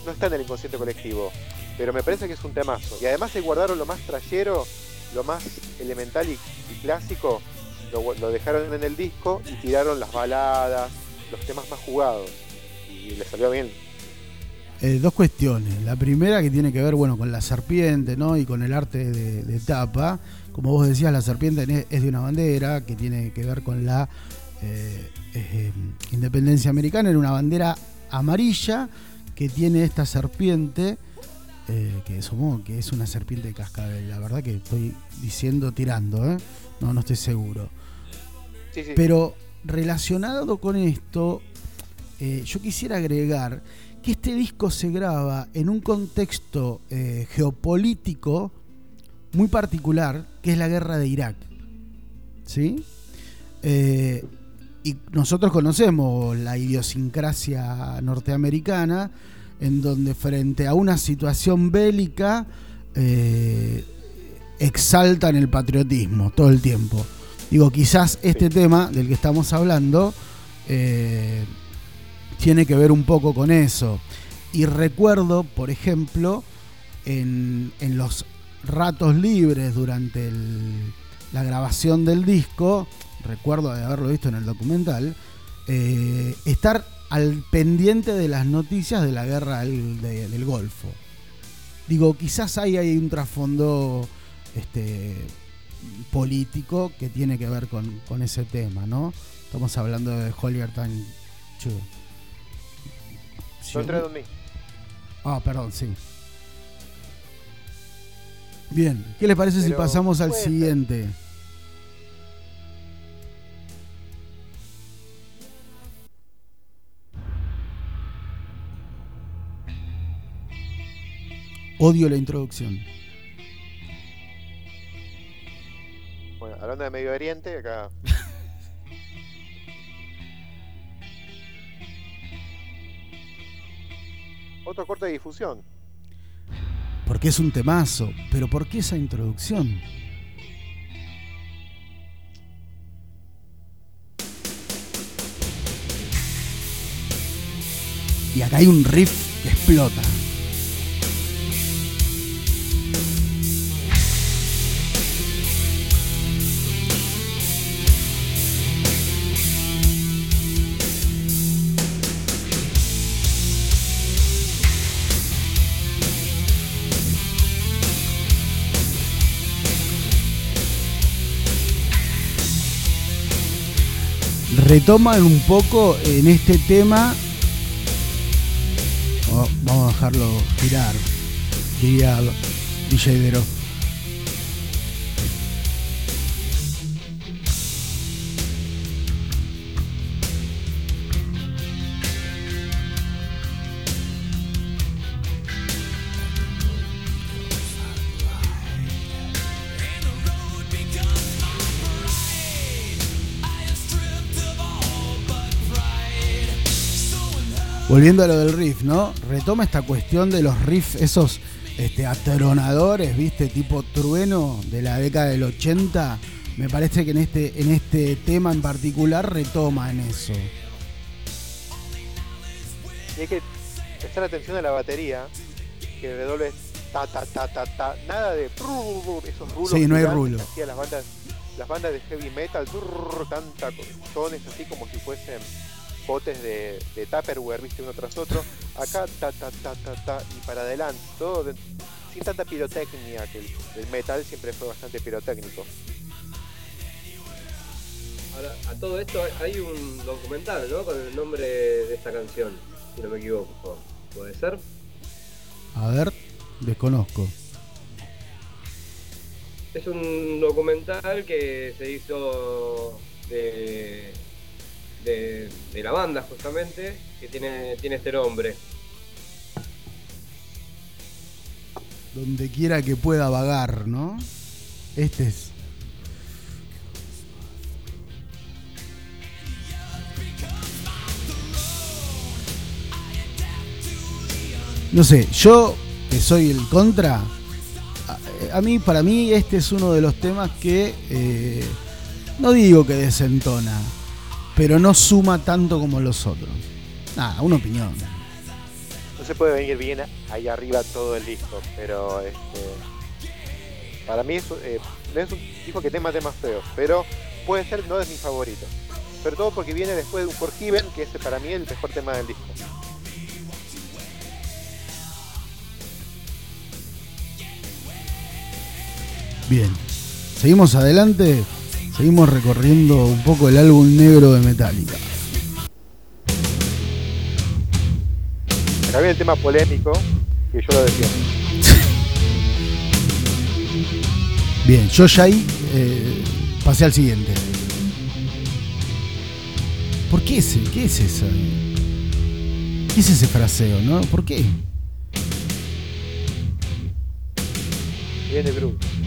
no está en el inconsciente colectivo, pero me parece que es un temazo. Y además se guardaron lo más trayero, lo más elemental y, clásico, lo, dejaron en el disco y tiraron las baladas, los temas más jugados. Y le salió bien. Eh, dos cuestiones. La primera que tiene que ver bueno, con la serpiente ¿no? y con el arte de, tapa. Como vos decías, la serpiente es de una bandera que tiene que ver con la eh, eh, independencia americana. Era una bandera amarilla que tiene esta serpiente, eh, que supongo que es una serpiente de cascabel. La verdad que estoy diciendo tirando, ¿eh? no, no estoy seguro. Pero relacionado con esto, eh, yo quisiera agregar que este disco se graba en un contexto geopolítico muy particular, que es la guerra de Irak. ¿Sí? y nosotros conocemos la idiosincrasia norteamericana, en donde frente a una situación bélica eh, exaltan el patriotismo todo el tiempo. Digo, quizás este tema del que estamos hablando eh, tiene que ver un poco con eso. Y recuerdo, por ejemplo, en, los ratos libres durante la grabación del disco, recuerdo de haberlo visto en el documental, eh, estar al pendiente de las noticias de la guerra del, Golfo. Digo, quizás ahí hay un trasfondo este, político que tiene que ver con, ese tema, ¿no? Estamos hablando de Hollier Tan Ah, perdón, sí. Bien, ¿qué les parece si pasamos al siguiente? Odio la introducción. Bueno, hablando de Medio Oriente, acá. Otro corte de difusión. Porque es un temazo, pero ¿por qué esa introducción? Y acá hay un riff que explota. Retoman un poco en este tema. Oh, vamos a dejarlo girar, diría DJ Vero. Volviendo a lo del riff, ¿no? Retoma esta cuestión de los riffs, esos este, atronadores, ¿viste? Tipo trueno de la década del 80. Me parece que en este, en este tema en particular retoma en eso. Y hay que prestar atención a la batería, que redoble ta ta ta ta ta, nada de esos rulos. Sí, no hay rulo. Las bandas, las bandas de heavy metal, tanta tones así como si fuesen potes de, de Tupperware, viste, uno tras otro. Acá, ta, ta, ta, ta, ta, y para adelante, todo sin tanta pirotecnia, que el, metal siempre fue bastante pirotécnico. Ahora, a todo esto hay un documental, ¿no? Con el nombre de esta canción, si no me equivoco. ¿Puede ser? A ver, desconozco. Es un documental que se hizo de de, la banda justamente, que tiene, tiene este nombre. Donde quiera que pueda vagar, ¿no? Este es. No sé, yo que soy el contra, a, mí, para mí, este es uno de los temas que eh, no digo que desentona, pero no suma tanto como los otros. Nada, una opinión. No se puede venir bien ahí arriba todo el disco, pero este, para mí eh, es un disco que tema temas feos, pero puede ser no es mi favorito. Sobre todo porque viene después de un Forgiven, que es para mí el mejor tema del disco. Bien, seguimos adelante. Seguimos recorriendo un poco el álbum negro de Metallica. Acá viene el tema polémico que yo lo decía. Bien, yo ya ahí eh, pasé al siguiente. ¿Por qué ese? ¿Qué es eso? ¿Qué es ese fraseo, no? ¿Por qué? Viene Bruce.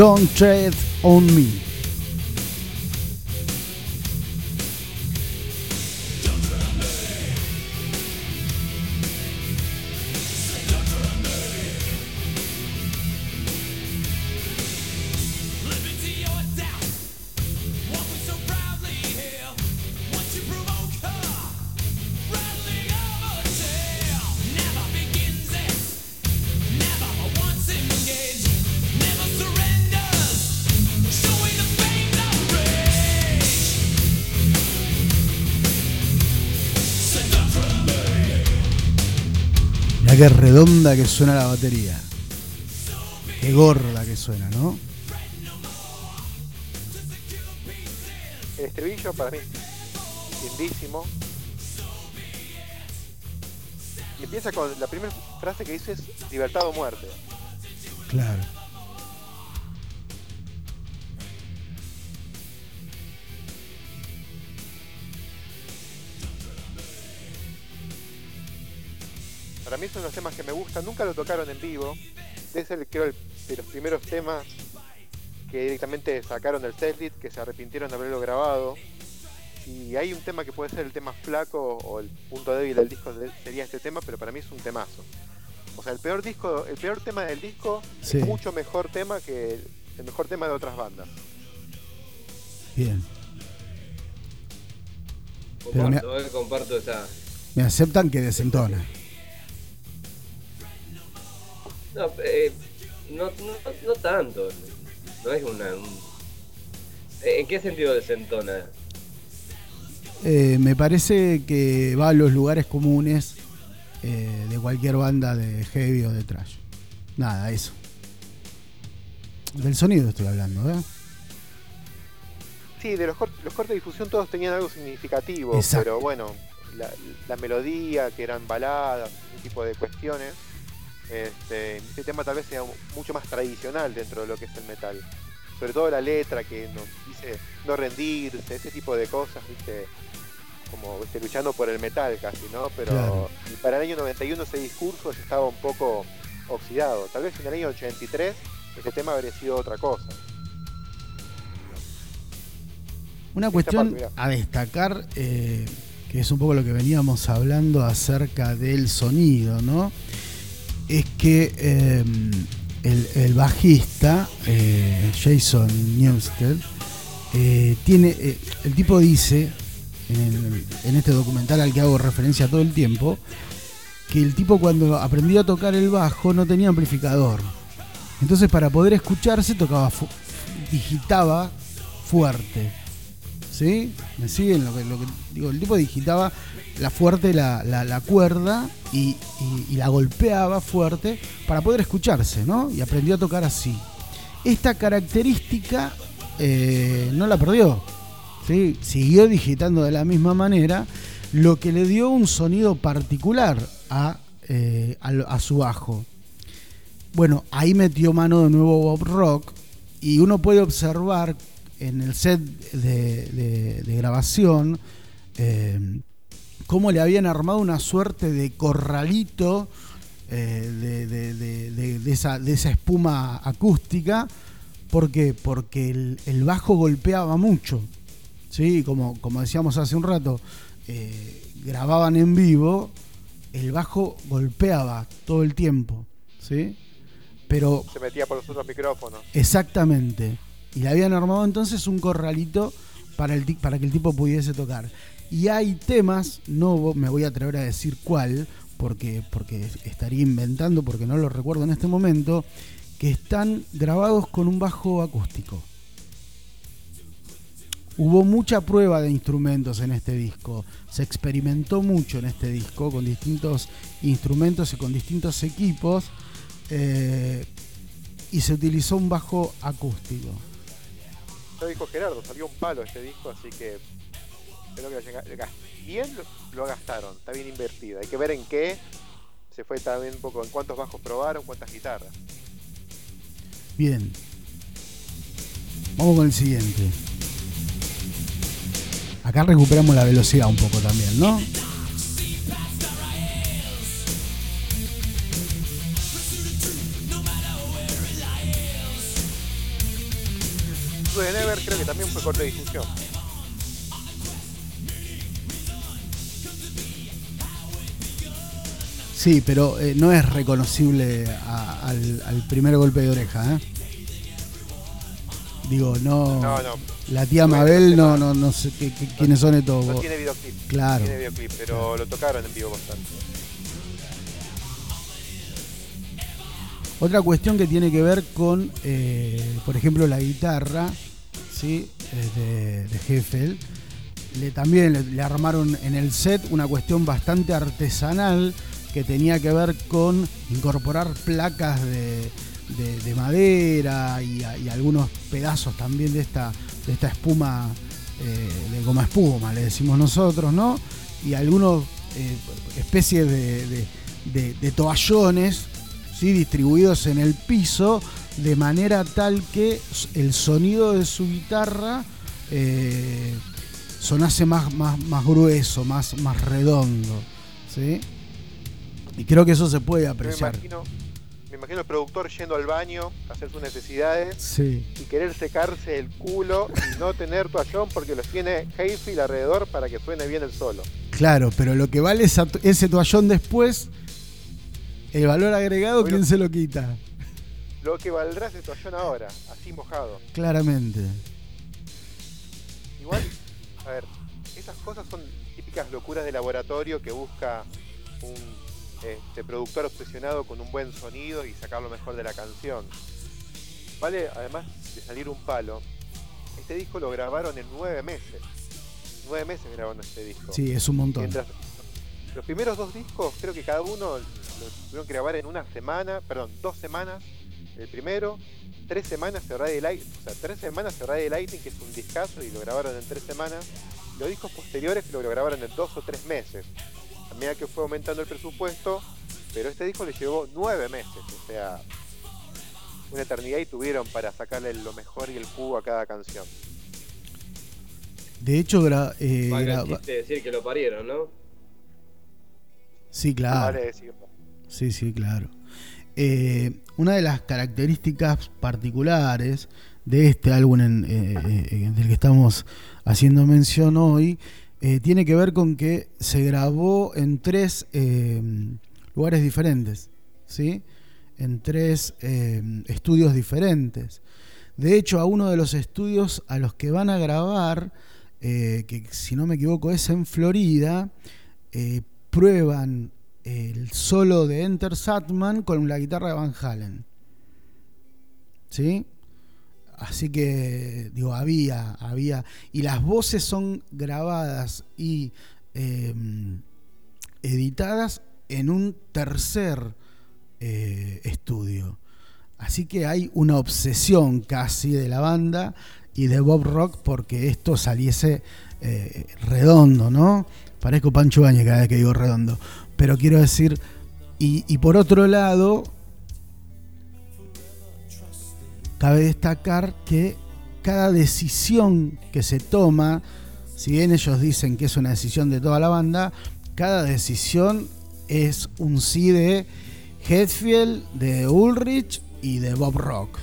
Don't Tread on Me. Qué redonda que suena la batería. Qué gorda que suena, ¿no? El estribillo para mí, lindísimo. Y empieza con la primera frase que dice es libertad o muerte. Claro. Para mí son los temas que me gustan, nunca lo tocaron en vivo. Es el, creo, de los primeros temas que directamente sacaron del setlist, que se arrepintieron de haberlo grabado. Y hay un tema que puede ser el tema flaco o el punto débil del disco sería este tema, pero para mí es un temazo. O sea, el peor disco, el peor tema del disco es mucho mejor tema que el mejor tema de otras bandas. Bien. Comparto, me, eh, comparto esa. Me aceptan que desentona. No, eh, no, no, no, tanto. No es una. ¿En qué sentido desentona? Eh, me parece que va a los lugares comunes eh, de cualquier banda de heavy o de trash. Nada, eso. Del sonido estoy hablando, ¿eh? Sí, de los, los cortes de difusión todos tenían algo significativo, pero bueno, la, melodía, que eran baladas, ese tipo de cuestiones. Este, este tema tal vez sea mucho más tradicional dentro de lo que es el metal. Sobre todo la letra que nos dice no rendirse, ese tipo de cosas, ¿viste? como luchando por el metal casi, ¿no? Pero para el año 91 ese discurso ya estaba un poco oxidado. Tal vez en el año 83 este tema habría sido otra cosa. Una cuestión a destacar, eh, que es un poco lo que veníamos hablando acerca del sonido, ¿no? Es que eh, el, bajista, eh, Jason Newsted, tiene, el tipo dice en, este documental al que hago referencia todo el tiempo, que el tipo cuando aprendió a tocar el bajo no tenía amplificador. Entonces para poder escucharse tocaba, digitaba fuerte. ¿Sí? ¿Me siguen lo que, digo? El tipo digitaba la fuerte la, cuerda y, la golpeaba fuerte para poder escucharse, ¿no? Y aprendió a tocar así. Esta característica eh, no la perdió siguió digitando de la misma manera, lo que le dio un sonido particular eh, a, su bajo. Bueno, ahí metió mano de nuevo Bob Rock y uno puede observar en el set de, grabación eh, cómo le habían armado una suerte de corralito eh, de, esa, espuma acústica. ¿Por qué? Porque el bajo golpeaba mucho. ¿sí? Como, como decíamos hace un rato, eh, grababan en vivo, el bajo golpeaba todo el tiempo, ¿sí? Pero... Se metía por los otros micrófonos. Exactamente. Y le habían armado entonces un corralito para, el, para que el tipo pudiese tocar. Y hay temas, no me voy a atrever a decir cuál, porque, porque estaría inventando, porque no lo recuerdo en este momento, que están grabados con un bajo acústico. Hubo mucha prueba de instrumentos en este disco. Se experimentó mucho en este disco con distintos instrumentos y con distintos equipos. Eh, y se utilizó un bajo acústico. Ya dijo Gerardo, salió un palo este disco, así que creo que bien lo gastaron, está bien invertido. Hay que ver en qué se fue también un poco, en cuántos bajos probaron, cuántas guitarras. Bien. Vamos con el siguiente. Acá recuperamos la velocidad un poco también, ¿no? De Never creo que también fue corte de difusión. Sí, pero eh, no es reconocible al, al, primer golpe de oreja. ¿eh? Digo, no. No, no. La tía Mabel, no, no, no sé qué, quiénes son estos. No tiene videoclip. Claro. tiene videoclip, pero lo tocaron en vivo bastante. Otra cuestión que tiene que ver con, eh, por ejemplo, la guitarra, ¿sí? de, de Heffel. También le, armaron en el set una cuestión bastante artesanal que tenía que ver con incorporar placas de, de, madera y, algunos pedazos también de esta, de esta espuma, eh, de goma espuma, le decimos nosotros, ¿no? Y algunos eh, especies de, toallones ¿sí? distribuidos en el piso de manera tal que el sonido de su guitarra eh, sonase más, más, más grueso, más, más redondo. ¿sí? Y creo que eso se puede apreciar. Me imagino, me imagino el productor yendo al baño a hacer sus necesidades sí. y querer secarse el culo y no tener toallón porque los tiene Hayfield alrededor para que suene bien el solo. Claro, pero lo que vale ese toallón después, el valor agregado, ¿quién se lo quita? Lo que valdrá ese toallón ahora, así mojado. Claramente. Igual, a ver, esas cosas son típicas locuras de laboratorio que busca un este, productor obsesionado con un buen sonido y sacar lo mejor de la canción. Vale, además de salir un palo, este disco lo grabaron en nueve meses. Nueve meses grabaron este disco. Sí, es un montón. Mientras los primeros dos discos, creo que cada uno lo tuvieron que grabar en una semana, perdón, dos semanas. El primero, tres semanas de Radio Light, o sea, tres semanas de Radio Lighting, que es un discazo, y lo grabaron en tres semanas. Los discos posteriores lo grabaron en dos o tres meses a medida que fue aumentando el presupuesto, pero este disco le llevó nueve meses, o sea, una eternidad y tuvieron para sacarle lo mejor y el jugo a cada canción. De hecho, eh, vale decir que lo parieron, ¿no? Sí, claro. Vale Sí, sí, claro. Eh, una de las características particulares de este álbum en, eh, del que estamos haciendo mención hoy eh, tiene que ver con que se grabó en tres eh, lugares diferentes, ¿sí? en tres eh, estudios diferentes. De hecho, a uno de los estudios a los que van a grabar, que si no me equivoco es en Florida, prueban el solo de Enter Satman con la guitarra de Van Halen. ¿Sí? Así que, digo, había, había. Y las voces son grabadas y em, editadas en un tercer eh, estudio. Así que hay una obsesión casi de la banda y de Bob Rock porque esto saliese eh, redondo, ¿no? Parezco Pancho cada vez que digo redondo. Pero quiero decir, y, y por otro lado, Cabe destacar que cada decisión que se toma, si bien ellos dicen que es una decisión de toda la banda, cada decisión es un sí de Hetfield, de Ulrich y de Bob Rock.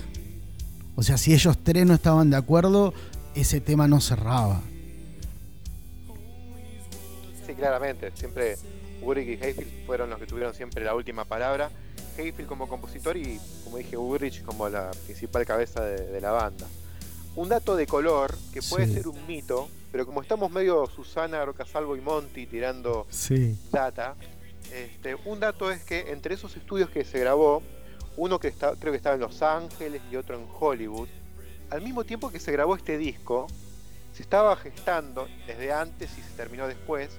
O sea, si ellos tres no estaban de acuerdo, ese tema no cerraba. Claramente. Siempre Ulrich y Hetfield fueron los que tuvieron siempre la última palabra. Hayfield como compositor y, como dije, Ulrich como la principal cabeza de, la banda. Un dato de color que puede ser un mito, pero como estamos medio Susana, Rocasalvo y Monty tirando data, este, un dato es que entre esos estudios que se grabó, uno que está, creo que estaba en Los Ángeles y otro en Hollywood, al mismo tiempo que se grabó este disco, se estaba gestando desde antes y se terminó después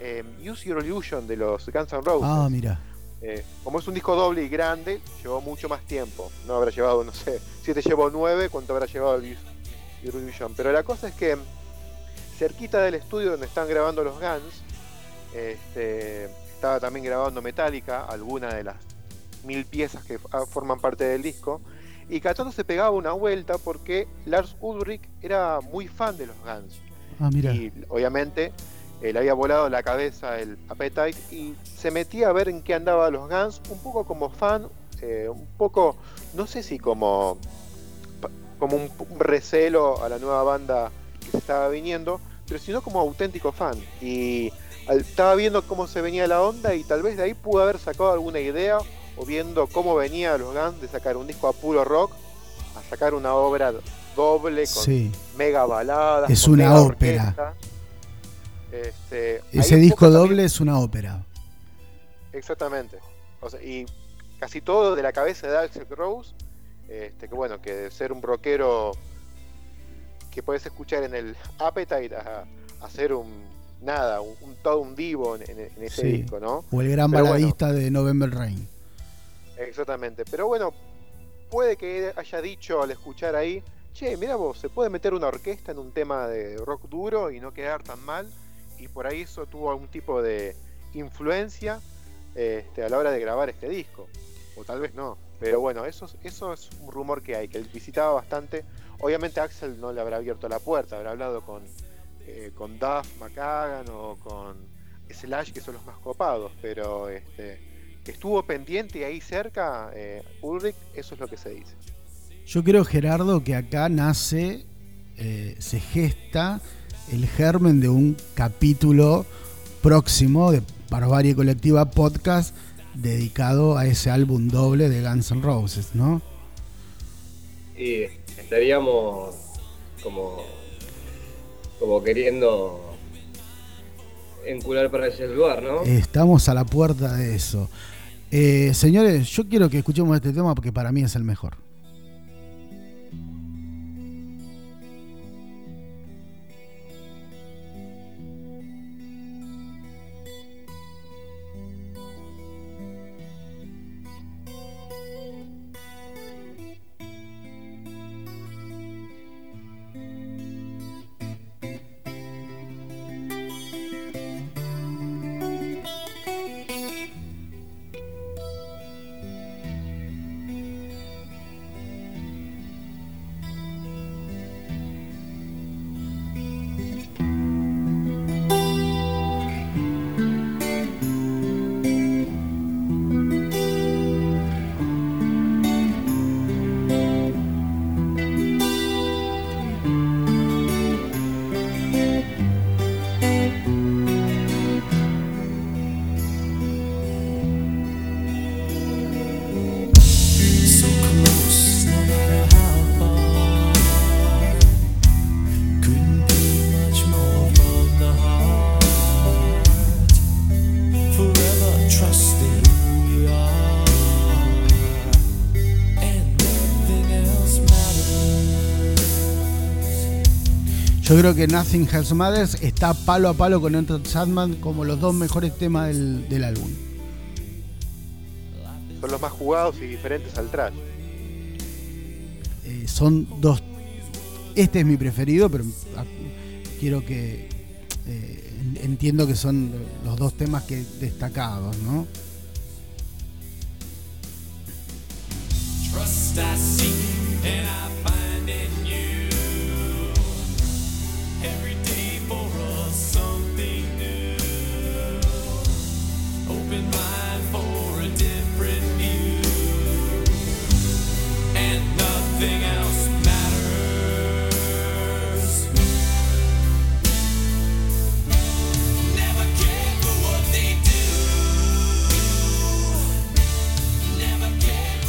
eh, Use Your Illusion de los Guns N' Roses. Ah, mira. Eh, como es un disco doble y grande, llevó mucho más tiempo. No habrá llevado, no sé, si te llevó nueve, ¿cuánto habrá llevado el Eurovision? Pero la cosa es que cerquita del estudio donde están grabando los Guns, este, estaba también grabando Metallica, alguna de las mil piezas que forman parte del disco. Y Cachando se pegaba una vuelta porque Lars Ulrich era muy fan de los Guns. Ah, mira. Y obviamente eh, le había volado la cabeza el Appetite y se metía a ver en qué andaba los Guns, un poco como fan, eh, un poco, no sé si como, como un, recelo a la nueva banda que se estaba viniendo, pero sino como auténtico fan. Y estaba viendo cómo se venía la onda y tal vez de ahí pudo haber sacado alguna idea o viendo cómo venía los Guns de sacar un disco a puro rock a sacar una obra doble con mega baladas. Es una ópera. Este, Ese disco doble es una ópera. Exactamente. y casi todo de la cabeza de Axel Rose, este, que bueno, que de ser un rockero que puedes escuchar en el Appetite a, hacer un nada, un, todo un divo en, ese disco, ¿no? O el gran baladista de November Rain. Exactamente. Pero bueno, puede que haya dicho al escuchar ahí, che, mira vos, se puede meter una orquesta en un tema de rock duro y no quedar tan mal y por ahí eso tuvo algún tipo de influencia este, a la hora de grabar este disco. O tal vez no. Pero bueno, eso, eso es un rumor que hay, que él visitaba bastante. Obviamente Axel no le habrá abierto la puerta, habrá hablado con, eh, Duff McCagan o con Slash, que son los más copados, pero este, estuvo pendiente ahí cerca, eh, Ulrich, eso es lo que se dice. Yo creo, Gerardo, que acá nace, eh, se gesta el germen de un capítulo próximo de Barbarie Colectiva Podcast dedicado a ese álbum doble de Guns N' Roses, ¿no? Y estaríamos como, como queriendo encular para ese lugar, ¿no? Estamos a la puerta de eso. Eh, señores, yo quiero que escuchemos este tema porque para mí es el mejor. Creo que Nothing Else Matters está palo a palo con Enter Sandman como los dos mejores temas del, del álbum. Son los más jugados y diferentes al trash. Eh, son dos. Este es mi preferido, pero ah, quiero que. eh, en- entiendo que son los dos temas que destacados, ¿no? Trust I seek and I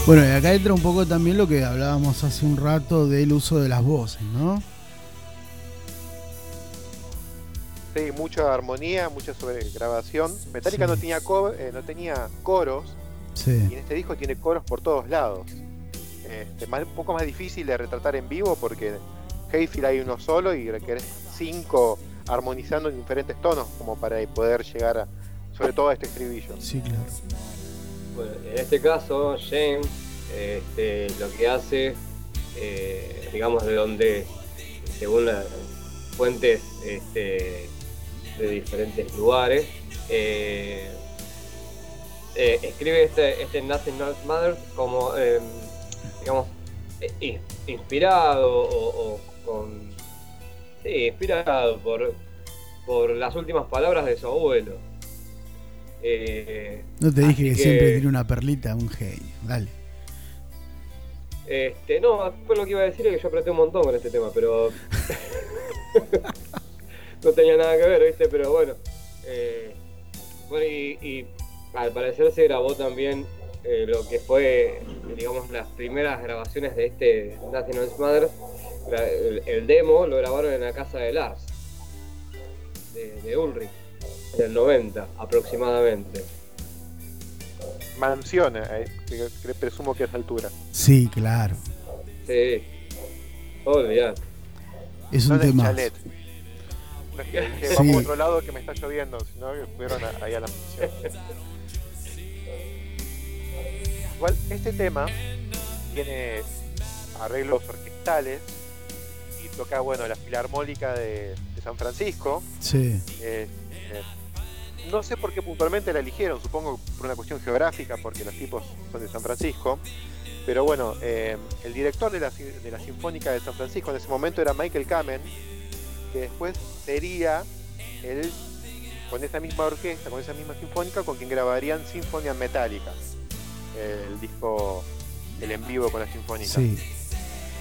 Bueno, y acá entra un poco también lo que hablábamos hace un rato del uso de las voces, ¿no? Sí, mucha armonía, mucha sobregrabación. Metallica Sí. no tenía eh, no tenía coros y en este disco tiene coros por todos lados. Este, más- un poco más difícil de retratar en vivo porque Hayfield hay uno solo y requerés cinco armonizando en diferentes tonos como para poder llegar a, sobre todo a este estribillo. Sí, claro. En este caso, James este, lo que hace, eh, digamos, de donde, según las fuentes este, de diferentes lugares, eh, eh, escribe este, este Nothing Else Matters como, eh, digamos, in- inspirado o, o con. Sí, inspirado por, por las últimas palabras de su abuelo. Eh, No te dije que, que- siempre tiene una perlita, un genio. Dale. Este, no, después lo que iba a decir es que yo apreté un montón con este tema, pero. no tenía nada que ver, ¿viste? Pero bueno. eh, bueno, y, y al parecer se grabó también eh, lo que fue, digamos, las primeras grabaciones de este Matters. La- el, el demo lo grabaron en la casa de Lars, de, de Ulrich, en el 90 aproximadamente. Mansión, eh, que- que presumo que a esa altura. Sí, claro. Sí. Olvidar. Es un tema. chalet. No es que dije, Sí. vamos a otro lado que me está lloviendo, sino que fueron a- ahí a la mansión. Igual, este tema tiene arreglos orquestales y toca, bueno, la filarmónica de, de San Francisco. Sí. Eh, no sé por qué puntualmente la eligieron, supongo por una cuestión geográfica, porque los tipos son de San Francisco. Pero bueno, eh, el director de la, de la Sinfónica de San Francisco en ese momento era Michael Kamen, que después sería el con esa misma orquesta, con esa misma sinfónica, con quien grabarían Sinfonia Metallica, el disco, el en vivo con la sinfónica. Sí.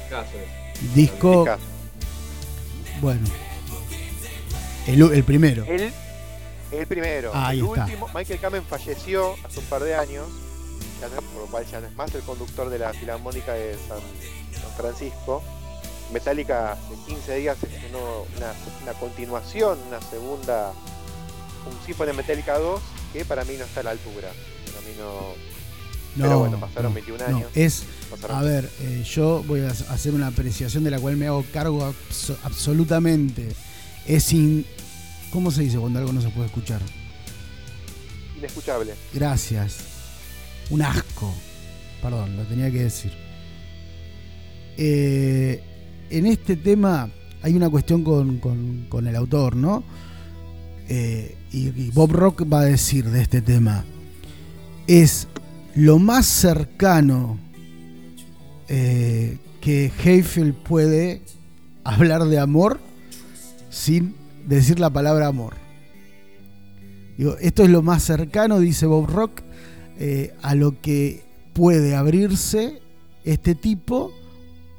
Caso es. Disco, bueno. El, el primero. El, el primero. Ah, ahí el está. último, Michael Kamen falleció hace un par de años, ya no- por lo cual ya no es más el conductor de la Filarmónica de San, San Francisco. Metallica hace 15 días estrenó una, una continuación, una segunda, un Symphony Metallica 2, que para mí no está a la altura. Para mí no. pero bueno, pasaron 21 no. años. Es, pasaron- a ver, eh, yo voy a hacer una apreciación de la cual me hago cargo abso- absolutamente. Es sin. ¿Cómo se dice cuando algo no se puede escuchar? inescuchable. Gracias. Un asco. Perdón, lo tenía que decir. Eh, en este tema hay una cuestión con, con- con el autor, ¿no? Eh, y, y Bob Rock va a decir de este tema. Es lo más cercano eh, que Hayfield puede hablar de amor sin decir la palabra amor. Digo, esto es lo más cercano, dice Bob Rock, eh, a lo que puede abrirse este tipo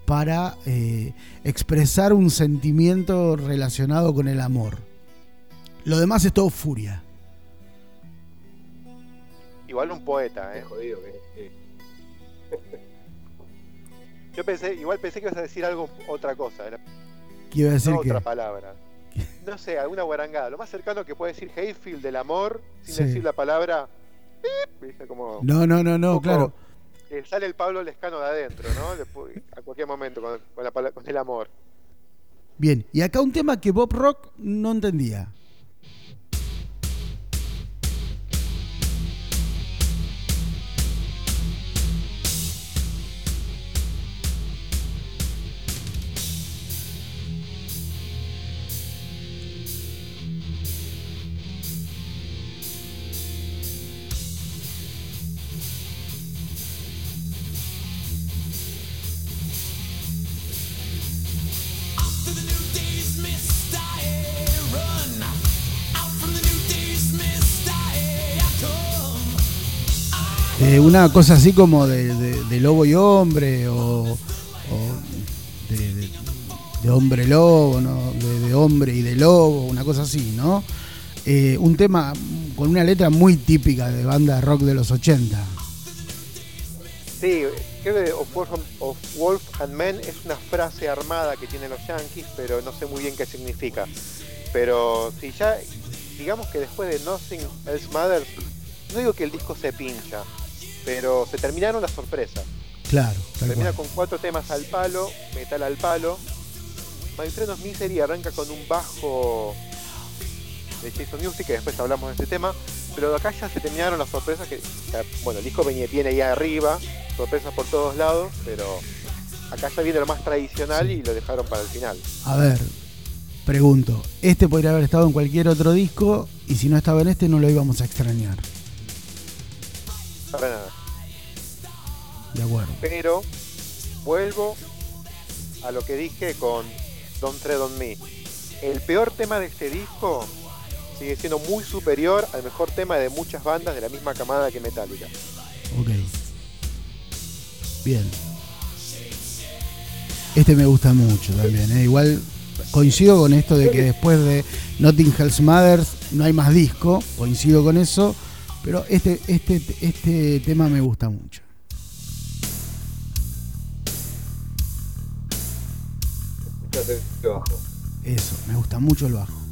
para eh, expresar un sentimiento relacionado con el amor. Lo demás es todo furia. Igual un poeta, ¿eh? jodido. Yo pensé, igual pensé que ibas a decir algo, otra cosa. Era Quiero decir no que. otra palabra. No sé, alguna guarangada. Lo más cercano que puede decir Hayfield del amor sin Sí. decir la palabra. "pip", ¿viste? Como No, no, no, no, claro. sale el Pablo Lescano de adentro, ¿no? Pu- A cualquier momento con, con la con el amor. Bien, y acá un tema que Bob Rock no entendía. Eh, una cosa así como de, lobo y hombre o, o de, hombre lobo, ¿no? de, hombre y de lobo, una cosa así, ¿no? Eh, un tema con una letra muy típica de banda rock de los 80. Sí, creo que of Wolf, of Wolf and Men es una frase armada que tienen los Yankees, pero no sé muy bien qué significa. Pero si ya, digamos que después de Nothing Else Matters, no digo que el disco se pincha, pero se terminaron las sorpresas. Claro, Termina cual. con cuatro temas al palo, metal al palo. Of Misery arranca con un bajo de Jason Music, que después hablamos de este tema. Pero acá ya se terminaron las sorpresas que, ya, bueno, el disco venía, viene ahí arriba, sorpresas por todos lados, pero acá ya viene lo más tradicional y lo dejaron para el final. A ver, pregunto, este podría haber estado en cualquier otro disco y si no estaba en este no lo íbamos a extrañar. Para nada. De acuerdo. Pero vuelvo a lo que dije con Don't Tread on Me. El peor tema de este disco sigue siendo muy superior al mejor tema de muchas bandas de la misma camada que Metallica. Ok. Bien. Este me gusta mucho también. ¿eh? Igual coincido con esto de que después de Notting Hills Mothers no hay más disco. Coincido con eso. Pero este, este, este tema me gusta mucho. Eso, me gusta mucho el bajo.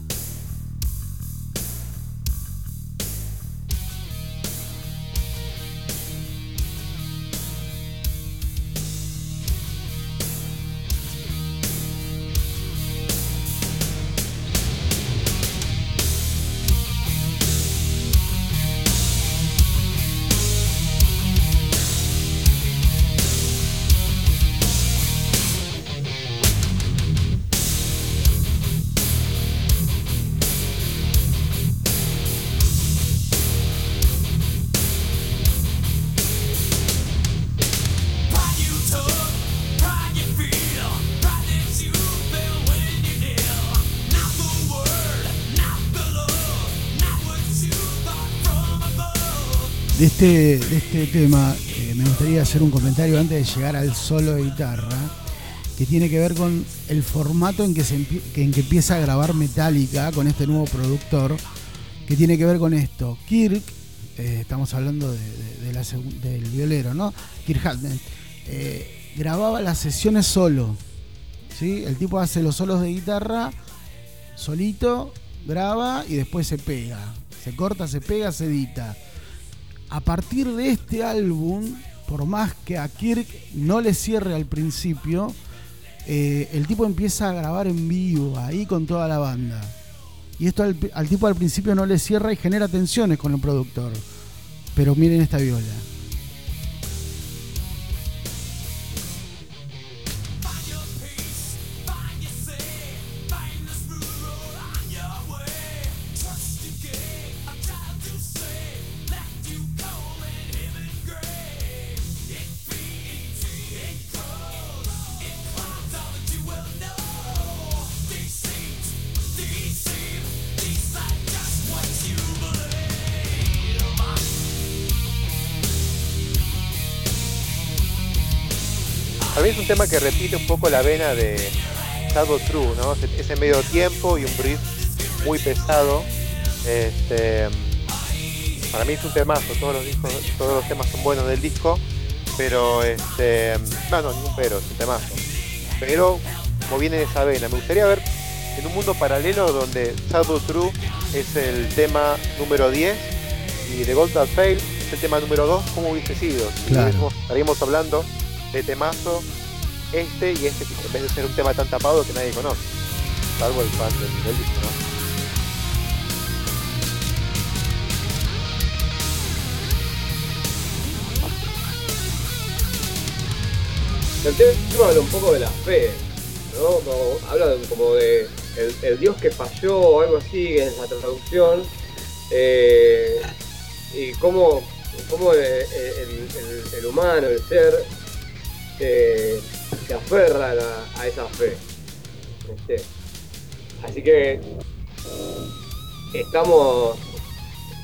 De este, de este tema eh, me gustaría hacer un comentario antes de llegar al solo de guitarra, que tiene que ver con el formato en que, se en que empieza a grabar Metallica con este nuevo productor, que tiene que ver con esto. Kirk, eh, estamos hablando de- de- de la del violero, ¿no? Kirk Hammett, eh, grababa las sesiones solo. ¿sí? El tipo hace los solos de guitarra solito, graba y después se pega. Se corta, se pega, se edita. A partir de este álbum, por más que a Kirk no le cierre al principio, eh, el tipo empieza a grabar en vivo, ahí con toda la banda. Y esto al, al tipo al principio no le cierra y genera tensiones con el productor. Pero miren esta viola. Un tema que repite un poco la vena de Shadow True, ¿no? Ese- medio tiempo y un brief muy pesado. Este, para mí es un temazo, todos los discos, todos los temas son buenos del disco, pero este, no, no, ningún pero, es un temazo. Pero como viene de esa vena, me gustaría ver en un mundo paralelo donde Shadow True es el tema número 10 y The Gold That Fail es el tema número 2, ¿cómo hubiese sido? Si Claro. estaríamos hablando de temazo este y este, en vez de ser un tema tan tapado que nadie conoce, salvo el fan del, del disco, ¿no? El tema habla un poco de la fe, ¿no? Como- habla como de el, Dios que falló o algo así en la traducción. eh, y cómo, cómo el, el- el- humano, el ser, eh, se aferra a, a esa fe. ¿viste? Así que estamos,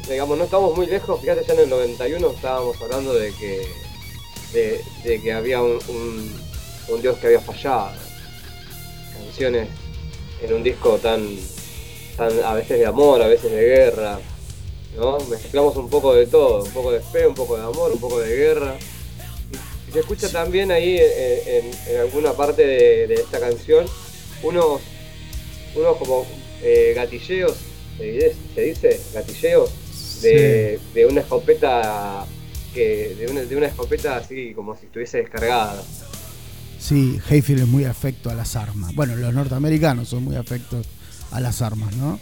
digamos, no estamos muy lejos. Fíjate, ya en el 91 estábamos hablando de que de, que había un, un- un dios que había fallado. Canciones en un disco tan, tan a veces de amor, a veces de guerra. ¿no? Mezclamos un poco de todo, un poco de fe, un poco de amor, un poco de guerra. Y se escucha también ahí en, en- en alguna parte de, de esta canción unos, unos como eh, gatilleos, ¿se dice? ¿Se dice? Gatilleos de, de una escopeta que de una, de una escopeta así como si estuviese descargada. Sí, Hayfield es muy afecto a las armas. Bueno, los norteamericanos son muy afectos a las armas, ¿no?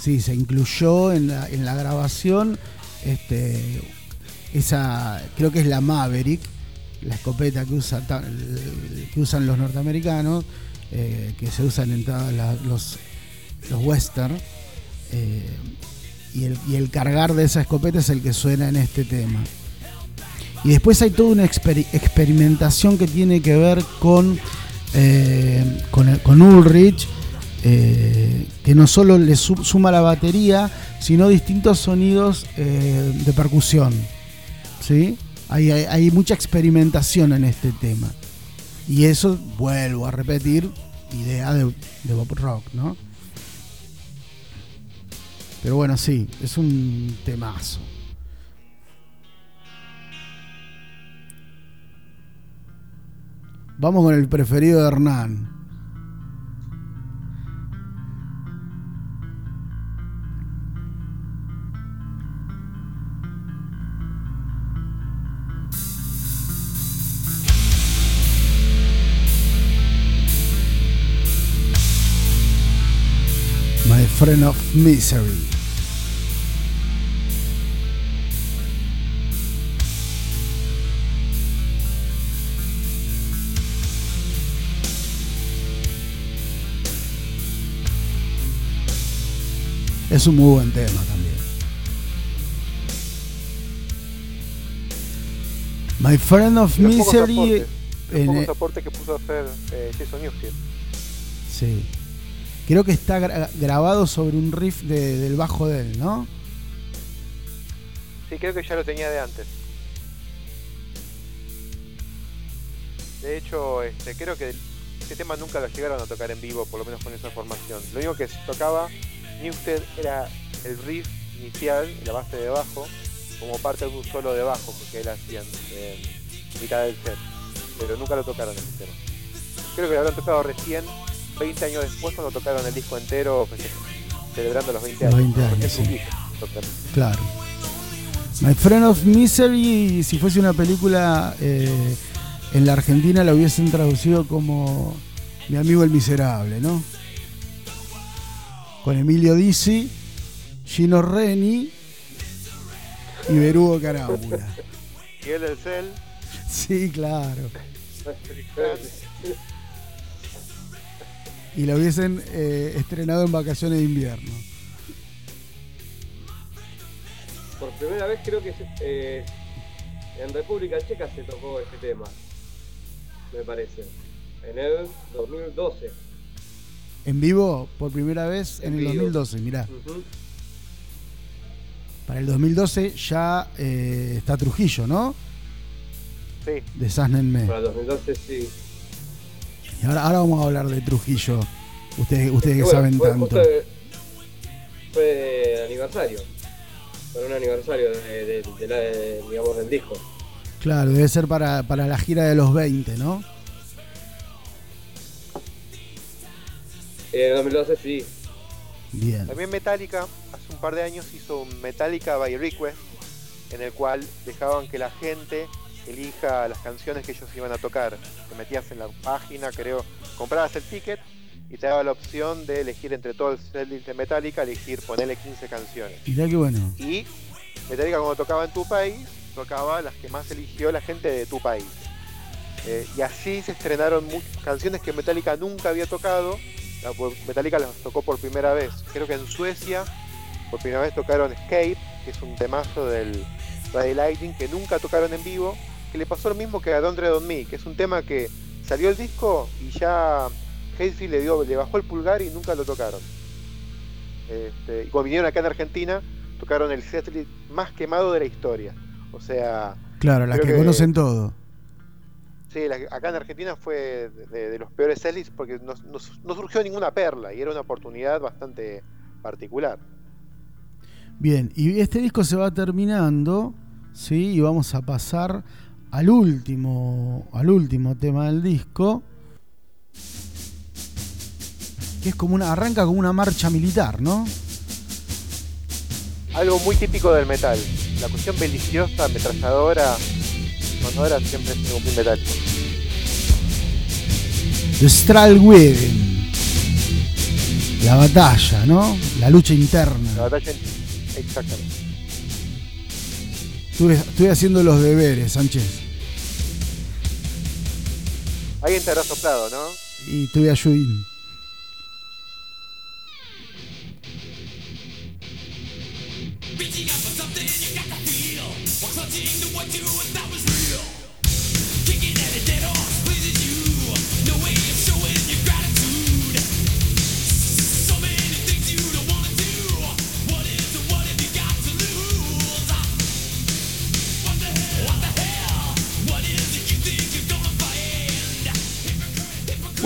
Sí, se incluyó en la, en la grabación este, esa, creo que es la Maverick, la escopeta que, usa, que usan los norteamericanos, eh, que se usan en todos los, los western. eh, y, el, y el cargar de esa escopeta es el que suena en este tema. Y después hay toda una exper- experimentación que tiene que ver con, eh, con, con Ulrich, eh, que no solo le su- suma la batería, sino distintos sonidos de percusión. ¿Sí? Hay, hay- mucha experimentación en este tema. Y eso, vuelvo a repetir, idea de, de Bob Rock, ¿no? Pero bueno, sí, es un temazo. Vamos con el preferido de Hernán. Friend of misery. Es un muy buen tema también. My friend of Los pocos misery. aportes, los en- pocos aportes que puso a hacer eh, Jason Newsted. Sí. Creo que está gra- grabado sobre un riff de- del bajo de él, ¿no? Sí, creo que ya lo tenía de antes. De hecho, este, creo que este tema nunca lo llegaron a tocar en vivo, por lo menos con esa formación. Lo único que se tocaba Newsted era el riff inicial, la base de bajo, como parte de un solo de bajo que él hacía en, en mitad del set. Pero nunca lo tocaron ese tema. Creo que lo habrán tocado recién, 20 años después, cuando tocaron el disco entero, feste- celebrando los 20 Los años. 20 años, sí. Claro. My Friend of Misery, si fuese una película eh, en la Argentina, la hubiesen traducido como Mi amigo el miserable, ¿no? Con Emilio Dizzi, Gino Reni y Berugo Carámbula. Miguel del Cel, Sí, claro. Y la hubiesen eh, estrenado en vacaciones de invierno. Por primera vez creo que se- eh, en República Checa se tocó este tema, me parece. En el 2012. En vivo, por primera vez en, En el vivo. 2012, mirá. Para el 2012 ya eh, está Trujillo, ¿no? sí, De Sasnenme. Para el 2012 sí. Y ahora, ahora vamos a hablar de Trujillo. Ustedes, ustedes que bueno, saben fue tanto. fue de aniversario. Fue un aniversario de, de- de la- de, digamos, del disco. Claro, debe ser para, para la gira de los 20, ¿no? En el 2012 sí. Bien. También Metallica, hace un par de años hizo un Metallica by Request, en el cual dejaban que la gente elija las canciones que ellos iban a tocar. Te metías en la página, creo, comprabas el ticket y te daba la opción de elegir entre todo el setlist de Metallica, elegir ponerle 15 canciones. Qué bueno. Y Metallica cuando tocaba en tu país, tocaba las que más eligió la gente de tu país. Eh, y así se estrenaron mu- canciones que Metallica nunca había tocado. La- Metallica las tocó por primera vez. Creo que en Suecia, por primera vez tocaron Escape, que es un temazo del Friday Lightning, que nunca tocaron en vivo. Que le pasó lo mismo que a Don't Tread on Me, que es un tema que salió el disco y ya Hatfield le, dio, le bajó el pulgar y nunca lo tocaron. Este, y cuando vinieron acá en Argentina, tocaron el setlist más quemado de la historia. O sea, Claro, las que, que- conocen todo. sí, la- acá en Argentina fue de, de- de los peores setlists porque no, no- no surgió ninguna perla y era una oportunidad bastante particular. Bien, y este disco se va terminando, ¿sí? Y vamos a pasar al último, al último tema del disco. Que es como una. arranca como una marcha militar, ¿no? Algo muy típico del metal. La cuestión beliciosa, ametralladora, sonora siempre es algo muy metal. The Stralweden. La batalla, ¿no? La lucha interna. La batalla en- Exactamente. Estuve, estuve haciendo los deberes, Sánchez. Alguien te habrá soplado, ¿no? Y tuve for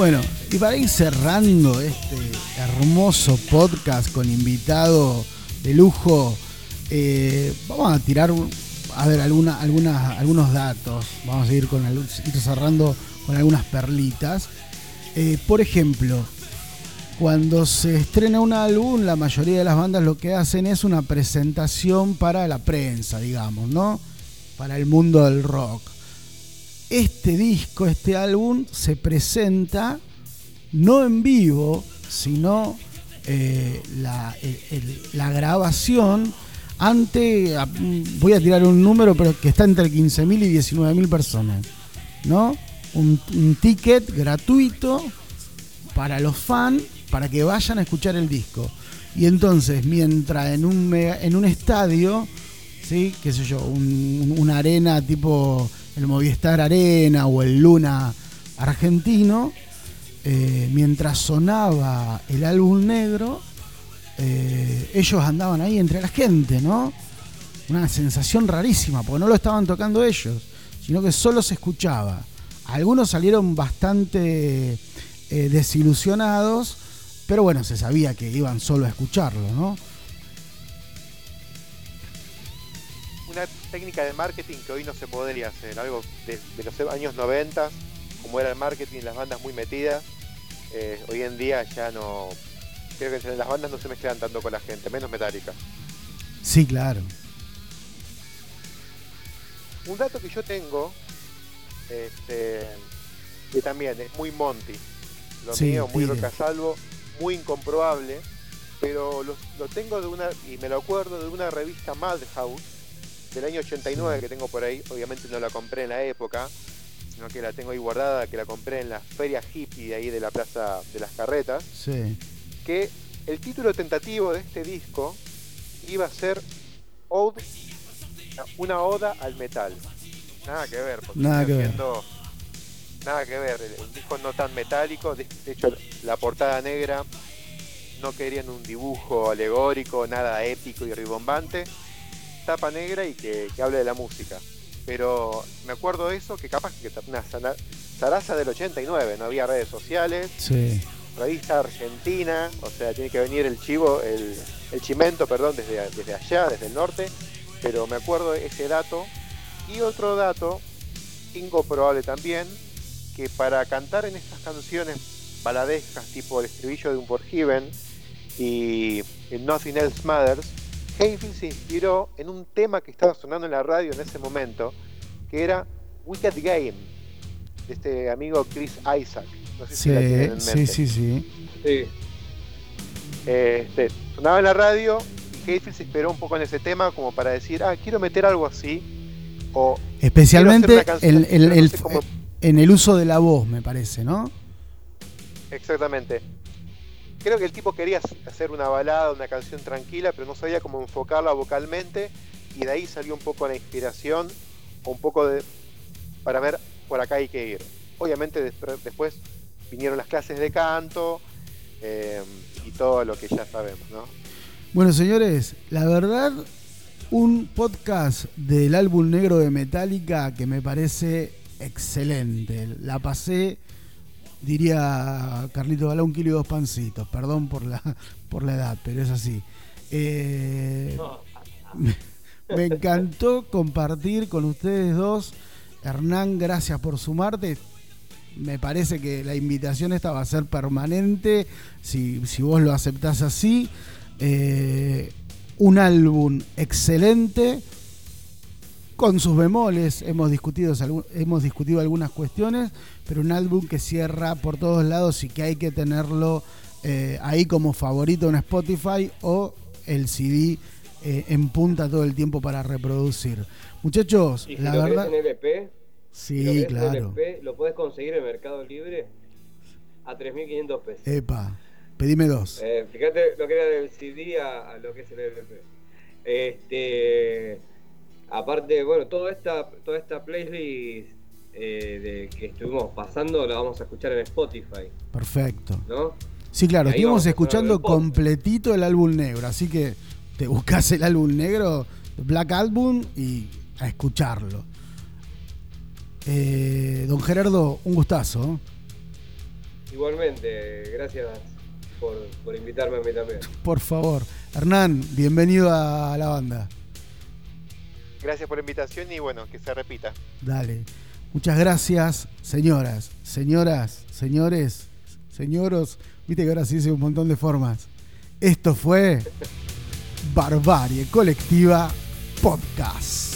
Bueno, y para ir cerrando este hermoso podcast con invitado de lujo, eh, vamos a tirar a ver alguna, algunas, algunos datos. Vamos a ir, con, ir cerrando con algunas perlitas. Eh, por ejemplo, cuando se estrena un álbum, la mayoría de las bandas lo que hacen es una presentación para la prensa, digamos, ¿no? Para el mundo del rock este disco, este álbum, se presenta no en vivo, sino eh, la, la grabación ante, voy a tirar un número, pero que está entre 15.000 y 19.000 personas, ¿no? Un, ticket gratuito para los fans, para que vayan a escuchar el disco. Y entonces, mientras en un, mega- en un estadio, ¿sí? qué sé yo, un- una arena tipo el Movistar Arena o el Luna argentino, eh, mientras sonaba el álbum negro, eh, ellos andaban ahí entre la gente, ¿no? una sensación rarísima, porque no lo estaban tocando ellos, sino que solo se escuchaba. Algunos salieron bastante eh, desilusionados, pero bueno, se sabía que iban solo a escucharlo, ¿no? Una técnica de marketing que hoy no se podría hacer, algo de, de los años 90, como era el marketing, las bandas muy metidas. eh, hoy en día ya no. Creo que las bandas no se mezclan tanto con la gente, menos metálica. Sí, claro. Un dato que yo tengo, este, que también es muy Monty, lo Sí, mío, muy tire. rocasalvo, muy incomprobable, pero lo, lo tengo de una, y me lo acuerdo de una revista Madhouse del año 89 que tengo por ahí, obviamente no la compré en la época, sino que la tengo ahí guardada, que la compré en la feria hippie de ahí de la Plaza de las Carretas, Sí. que el título tentativo de este disco iba a ser Ode- una oda al metal. Nada que ver, porque Nada que ver. nada que ver. El disco no tan metálico, de hecho la portada negra no querían un dibujo alegórico, nada épico y ribombante, tapa negra y que, que hable de la música. Pero me acuerdo de eso, que capaz que una zaraza del 89, no había redes sociales, Sí. revista argentina, o sea, tiene que venir el chivo, el, el chimento, perdón, desde, desde allá, desde el norte, pero me acuerdo de ese dato. Y otro dato, incomprobable también, que para cantar en estas canciones baladescas, tipo el estribillo de un por Heaven y el Nothing Else Matters, Hayfield se inspiró en un tema que estaba sonando en la radio en ese momento, que era Wicked Game, de este amigo Chris Isaac. No sé si Sí, la tienen en sí, mente. sí, sí. Sí. Este, sonaba en la radio y Hayfield se esperó un poco en ese tema como para decir, ah, quiero meter algo así. O Especialmente el- el- el- cómo- en el uso de la voz, me parece, ¿no? Exactamente. Creo que el tipo quería hacer una balada, una canción tranquila, pero no sabía cómo enfocarla vocalmente y de ahí salió un poco la inspiración un poco de para ver por acá hay que ir. Obviamente después vinieron las clases de canto eh, y todo lo que ya sabemos, ¿no? Bueno, señores, la verdad, un podcast del álbum negro de Metallica que me parece excelente. La pasé, diría Carlito Balá, un kilo y dos pancitos. Perdón por la, por la edad, pero es así. Eh, me encantó compartir con ustedes dos. Hernán, gracias por sumarte. Me parece que la invitación esta va a ser permanente, si, si vos lo aceptás así. Eh, un álbum excelente, con sus bemoles, hemos discutido, hemos discutido algunas cuestiones, pero un álbum que cierra por todos lados y que hay que tenerlo eh, ahí como favorito en Spotify o el CD eh, en punta todo el tiempo para reproducir. Muchachos, y si la lo verdad... en LP, si lo Sí, en claro. LP, lo puedes conseguir en Mercado Libre a 3.500 pesos. Epa, pedime dos. Eh, fíjate lo que era del CD a, a lo que es el LP. Este, aparte, bueno, toda esta, toda esta playlist eh, de que estuvimos pasando la vamos a escuchar en Spotify, Perfecto. ¿no? Sí, claro, estuvimos escuchando completito el álbum negro, así que te buscas el álbum negro, Black Album, y a escucharlo. Eh, don Gerardo, un gustazo. Igualmente, gracias por, por invitarme a mí también. Por favor. Hernán, bienvenido a la banda. Gracias por la invitación y bueno, que se repita. Dale. Muchas gracias, señoras, señoras, señores, señoros. Viste que ahora se dice un montón de formas. Esto fue Barbarie Colectiva Podcast.